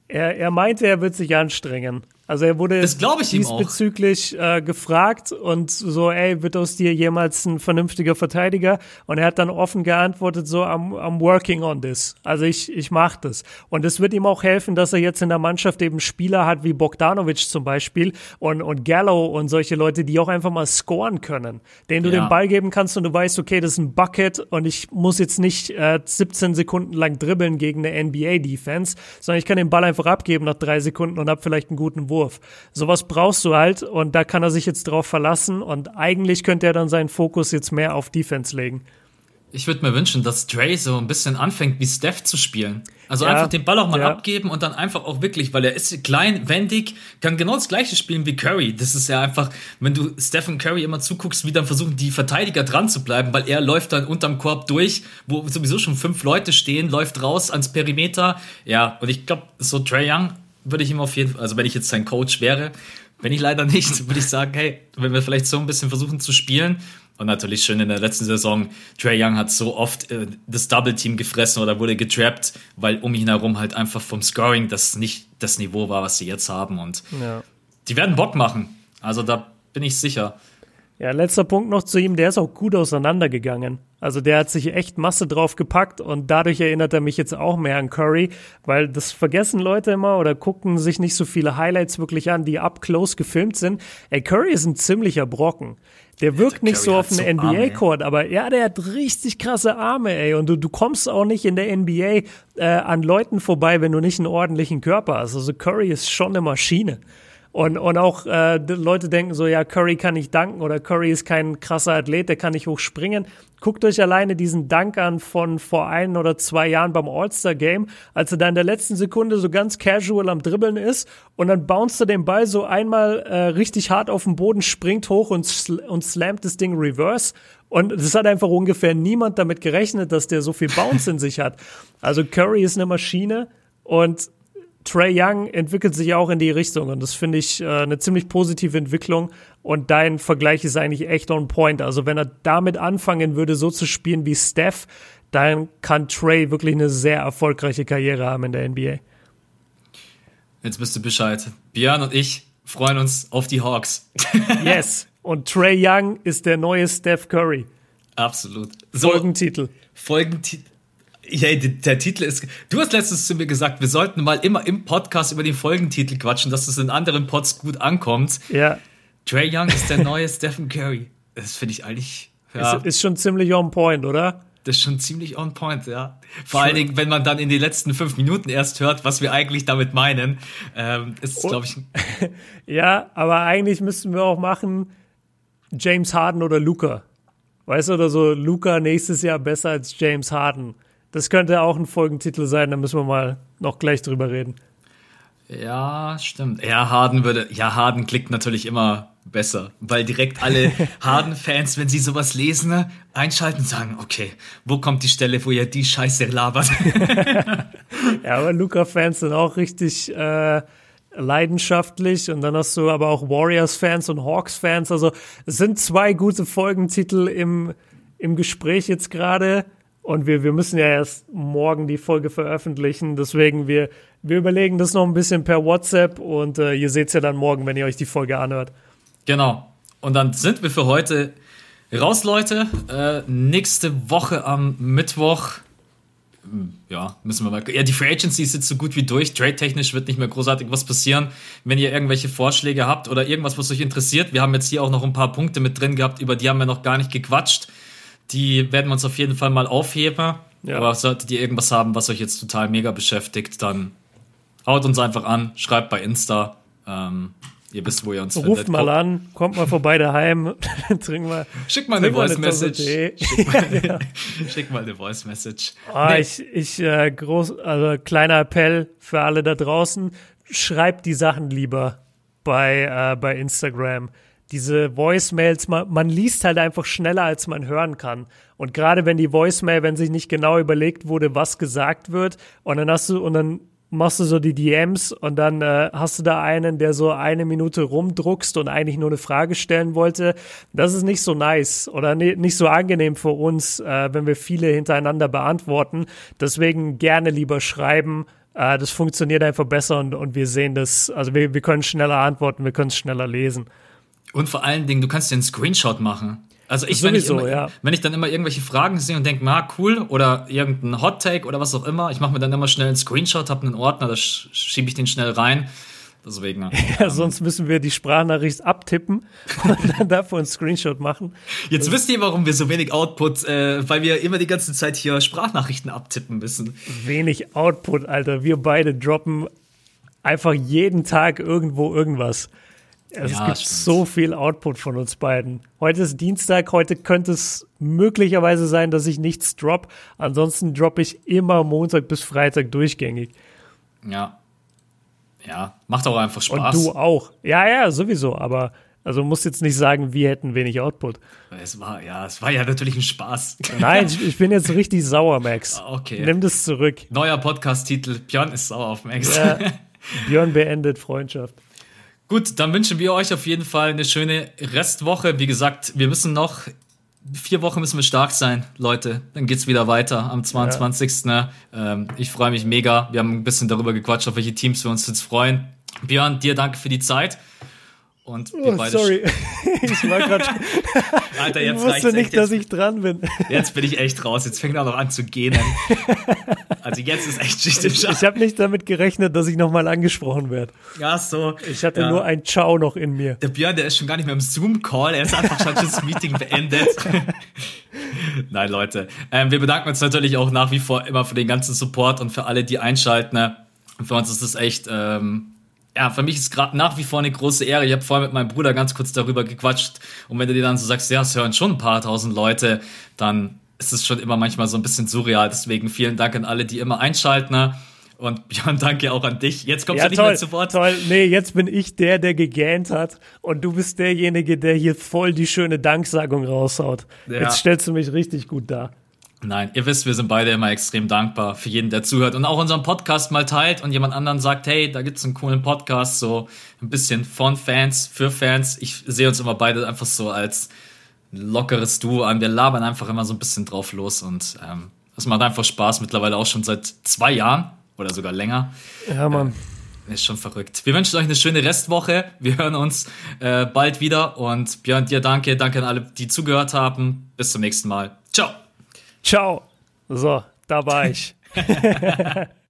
er, er meinte, er wird sich anstrengen. Also er wurde das ich diesbezüglich äh, gefragt und so, ey, wird aus dir jemals ein vernünftiger Verteidiger? Und er hat dann offen geantwortet, so, I'm, I'm working on this. Also ich, ich mach das. Und es wird ihm auch helfen, dass er jetzt in der Mannschaft eben Spieler hat wie Bogdanovic zum Beispiel und, und Gallo und solche Leute, die auch einfach mal scoren können. Denen du ja. den Ball geben kannst und du weißt, okay, das ist ein Bucket und ich muss jetzt nicht äh, 17 Sekunden lang dribbeln gegen eine NBA-Defense, sondern ich kann den Ball einfach abgeben nach drei Sekunden und hab vielleicht einen guten Wurf. Sowas brauchst du halt und da kann er sich jetzt drauf verlassen und eigentlich könnte er dann seinen Fokus jetzt mehr auf Defense legen. Ich würde mir wünschen, dass Dre so ein bisschen anfängt, wie Steph zu spielen. Also ja, einfach den Ball auch mal ja. abgeben und dann einfach auch wirklich, weil er ist klein, wendig, kann genau das gleiche spielen wie Curry. Das ist ja einfach, wenn du Stephen Curry immer zuguckst, wie dann versuchen die Verteidiger dran zu bleiben, weil er läuft dann unterm Korb durch, wo sowieso schon fünf Leute stehen, läuft raus ans Perimeter. Ja, und ich glaube, so Trey Young würde ich ihm auf jeden Fall, also wenn ich jetzt sein Coach wäre, wenn ich leider nicht, würde ich sagen, hey, wenn wir vielleicht so ein bisschen versuchen zu spielen und natürlich schön in der letzten Saison, Trey Young hat so oft äh, das Double Team gefressen oder wurde getrappt, weil um ihn herum halt einfach vom Scoring das nicht das Niveau war, was sie jetzt haben und ja. die werden Bock machen. Also da bin ich sicher. Ja, letzter Punkt noch zu ihm, der ist auch gut auseinandergegangen. Also der hat sich echt Masse drauf gepackt und dadurch erinnert er mich jetzt auch mehr an Curry, weil das vergessen Leute immer oder gucken sich nicht so viele Highlights wirklich an, die up close gefilmt sind. Ey, Curry ist ein ziemlicher Brocken. Der wirkt nicht so auf einen so NBA-Court, aber ja, der hat richtig krasse Arme, ey. Und du, du kommst auch nicht in der NBA äh, an Leuten vorbei, wenn du nicht einen ordentlichen Körper hast. Also Curry ist schon eine Maschine. Und, und auch äh, Leute denken so, ja, Curry kann nicht danken oder Curry ist kein krasser Athlet, der kann nicht hoch springen. Guckt euch alleine diesen Dank an von vor ein oder zwei Jahren beim All-Star-Game, als er da in der letzten Sekunde so ganz casual am Dribbeln ist und dann bounced er den Ball so einmal äh, richtig hart auf den Boden, springt hoch und, sl und slammt das Ding reverse. Und es hat einfach ungefähr niemand damit gerechnet, dass der so viel Bounce in sich hat. Also Curry ist eine Maschine und Trey Young entwickelt sich auch in die Richtung und das finde ich äh, eine ziemlich positive Entwicklung und dein Vergleich ist eigentlich echt on point. Also wenn er damit anfangen würde, so zu spielen wie Steph, dann kann Trey wirklich eine sehr erfolgreiche Karriere haben in der NBA. Jetzt bist du Bescheid. Björn und ich freuen uns auf die Hawks. yes. Und Trey Young ist der neue Steph Curry. Absolut. So, Folgentitel. Folgentitel. Ja, der Titel ist. Du hast letztens zu mir gesagt, wir sollten mal immer im Podcast über den Folgentitel quatschen, dass es in anderen Pods gut ankommt. Ja. Trey Young ist der neue Stephen Curry. Das finde ich eigentlich. Ja. Ist, ist, schon ziemlich on point, oder? Das ist schon ziemlich on point, ja. Vor schon. allen Dingen, wenn man dann in den letzten fünf Minuten erst hört, was wir eigentlich damit meinen, ähm, ist, glaube ich. ja, aber eigentlich müssten wir auch machen James Harden oder Luca. Weißt du, oder so Luca nächstes Jahr besser als James Harden. Das könnte auch ein Folgentitel sein, da müssen wir mal noch gleich drüber reden. Ja, stimmt. Ja, Harden würde, ja, Harden klickt natürlich immer besser, weil direkt alle Harden-Fans, wenn sie sowas lesen, ne, einschalten und sagen, okay, wo kommt die Stelle, wo ihr die Scheiße labert? ja, aber Luca-Fans sind auch richtig äh, leidenschaftlich und dann hast du aber auch Warriors-Fans und Hawks-Fans. Also es sind zwei gute Folgentitel im, im Gespräch jetzt gerade. Und wir, wir müssen ja erst morgen die Folge veröffentlichen. Deswegen, wir, wir überlegen das noch ein bisschen per WhatsApp und äh, ihr seht es ja dann morgen, wenn ihr euch die Folge anhört. Genau. Und dann sind wir für heute raus, Leute. Äh, nächste Woche am Mittwoch. Hm, ja, müssen wir mal. Ja, die Free Agency ist jetzt so gut wie durch. Trade-technisch wird nicht mehr großartig was passieren. Wenn ihr irgendwelche Vorschläge habt oder irgendwas, was euch interessiert, wir haben jetzt hier auch noch ein paar Punkte mit drin gehabt, über die haben wir noch gar nicht gequatscht. Die werden wir uns auf jeden Fall mal aufheben. Ja. Aber solltet ihr irgendwas haben, was euch jetzt total mega beschäftigt, dann haut uns einfach an, schreibt bei Insta. Ähm, ihr wisst, wo ihr uns Ruft findet. mal an, kommt mal vorbei daheim, trinken mal. Schick mal eine Voice Message. Schick, mal, schick mal eine Voice Message. Oh, nee. Ich, ich äh, groß, also kleiner Appell für alle da draußen, schreibt die Sachen lieber bei, äh, bei Instagram diese Voicemails, man, man liest halt einfach schneller, als man hören kann. Und gerade wenn die Voicemail, wenn sich nicht genau überlegt wurde, was gesagt wird, und dann hast du, und dann machst du so die DMs und dann äh, hast du da einen, der so eine Minute rumdruckst und eigentlich nur eine Frage stellen wollte. Das ist nicht so nice oder ne, nicht so angenehm für uns, äh, wenn wir viele hintereinander beantworten. Deswegen gerne lieber schreiben. Äh, das funktioniert einfach besser und, und wir sehen das, also wir, wir können schneller antworten, wir können es schneller lesen. Und vor allen Dingen, du kannst dir einen Screenshot machen. Also ich, Sowieso, wenn, ich immer, ja. wenn ich dann immer irgendwelche Fragen sehe und denke, na cool, oder irgendein Hot Take oder was auch immer, ich mache mir dann immer schnell einen Screenshot, habe einen Ordner, da schiebe ich den schnell rein. Deswegen. Ja, ähm, sonst müssen wir die Sprachnachricht abtippen und dann davor einen Screenshot machen. Jetzt das wisst ihr, warum wir so wenig Output, äh, weil wir immer die ganze Zeit hier Sprachnachrichten abtippen müssen. Wenig Output, Alter. Wir beide droppen einfach jeden Tag irgendwo irgendwas. Es ja, gibt stimmt. so viel Output von uns beiden. Heute ist Dienstag, heute könnte es möglicherweise sein, dass ich nichts drop. Ansonsten droppe ich immer Montag bis Freitag durchgängig. Ja. Ja, macht auch einfach Spaß. Und du auch. Ja, ja, sowieso, aber also musst jetzt nicht sagen, wir hätten wenig Output. Es war, ja, es war ja natürlich ein Spaß. Nein, ich, bin jetzt richtig sauer, Max. Okay. Nimm das zurück. Neuer Podcast-Titel, Björn ist sauer auf Max. Ja, Björn beendet Freundschaft. Gut, dann wünschen wir euch auf jeden Fall eine schöne Restwoche. Wie gesagt, wir müssen noch vier Wochen müssen wir stark sein, Leute. Dann geht's wieder weiter am 22. Ja. Ähm, ich freue mich mega. Wir haben ein bisschen darüber gequatscht, auf welche Teams wir uns jetzt freuen. Björn, dir danke für die Zeit. Und wir oh, beide. Sorry, ich war gerade. Alter, jetzt ich wusste nicht, dass ich dran bin. Jetzt bin ich echt raus. Jetzt fängt er noch an zu gehen. Also jetzt ist echt Schicht im Ich habe nicht damit gerechnet, dass ich nochmal angesprochen werde. Ja, so. Ich hatte ja. nur ein Ciao noch in mir. Der Björn, der ist schon gar nicht mehr im Zoom-Call. Er ist einfach schon das Meeting beendet. Nein, Leute. Ähm, wir bedanken uns natürlich auch nach wie vor immer für den ganzen Support und für alle, die einschalten. Für uns ist das echt. Ähm, ja, für mich ist gerade nach wie vor eine große Ehre. Ich habe vorher mit meinem Bruder ganz kurz darüber gequatscht. Und wenn du dir dann so sagst, ja, es hören schon ein paar tausend Leute, dann ist es schon immer manchmal so ein bisschen surreal. Deswegen vielen Dank an alle, die immer einschalten. Ne? Und Björn, danke auch an dich. Jetzt kommst ja, du nicht toll, mehr zu Wort. Toll, nee, jetzt bin ich der, der gegähnt hat. Und du bist derjenige, der hier voll die schöne Danksagung raushaut. Ja. Jetzt stellst du mich richtig gut dar. Nein, ihr wisst, wir sind beide immer extrem dankbar für jeden, der zuhört und auch unseren Podcast mal teilt und jemand anderen sagt, hey, da gibt's einen coolen Podcast, so ein bisschen von Fans, für Fans. Ich sehe uns immer beide einfach so als lockeres Duo an. Wir labern einfach immer so ein bisschen drauf los und ähm, es macht einfach Spaß, mittlerweile auch schon seit zwei Jahren oder sogar länger. Ja, Mann. Äh, ist schon verrückt. Wir wünschen euch eine schöne Restwoche. Wir hören uns äh, bald wieder und Björn, dir danke. Danke an alle, die zugehört haben. Bis zum nächsten Mal. Ciao. So, da war ich.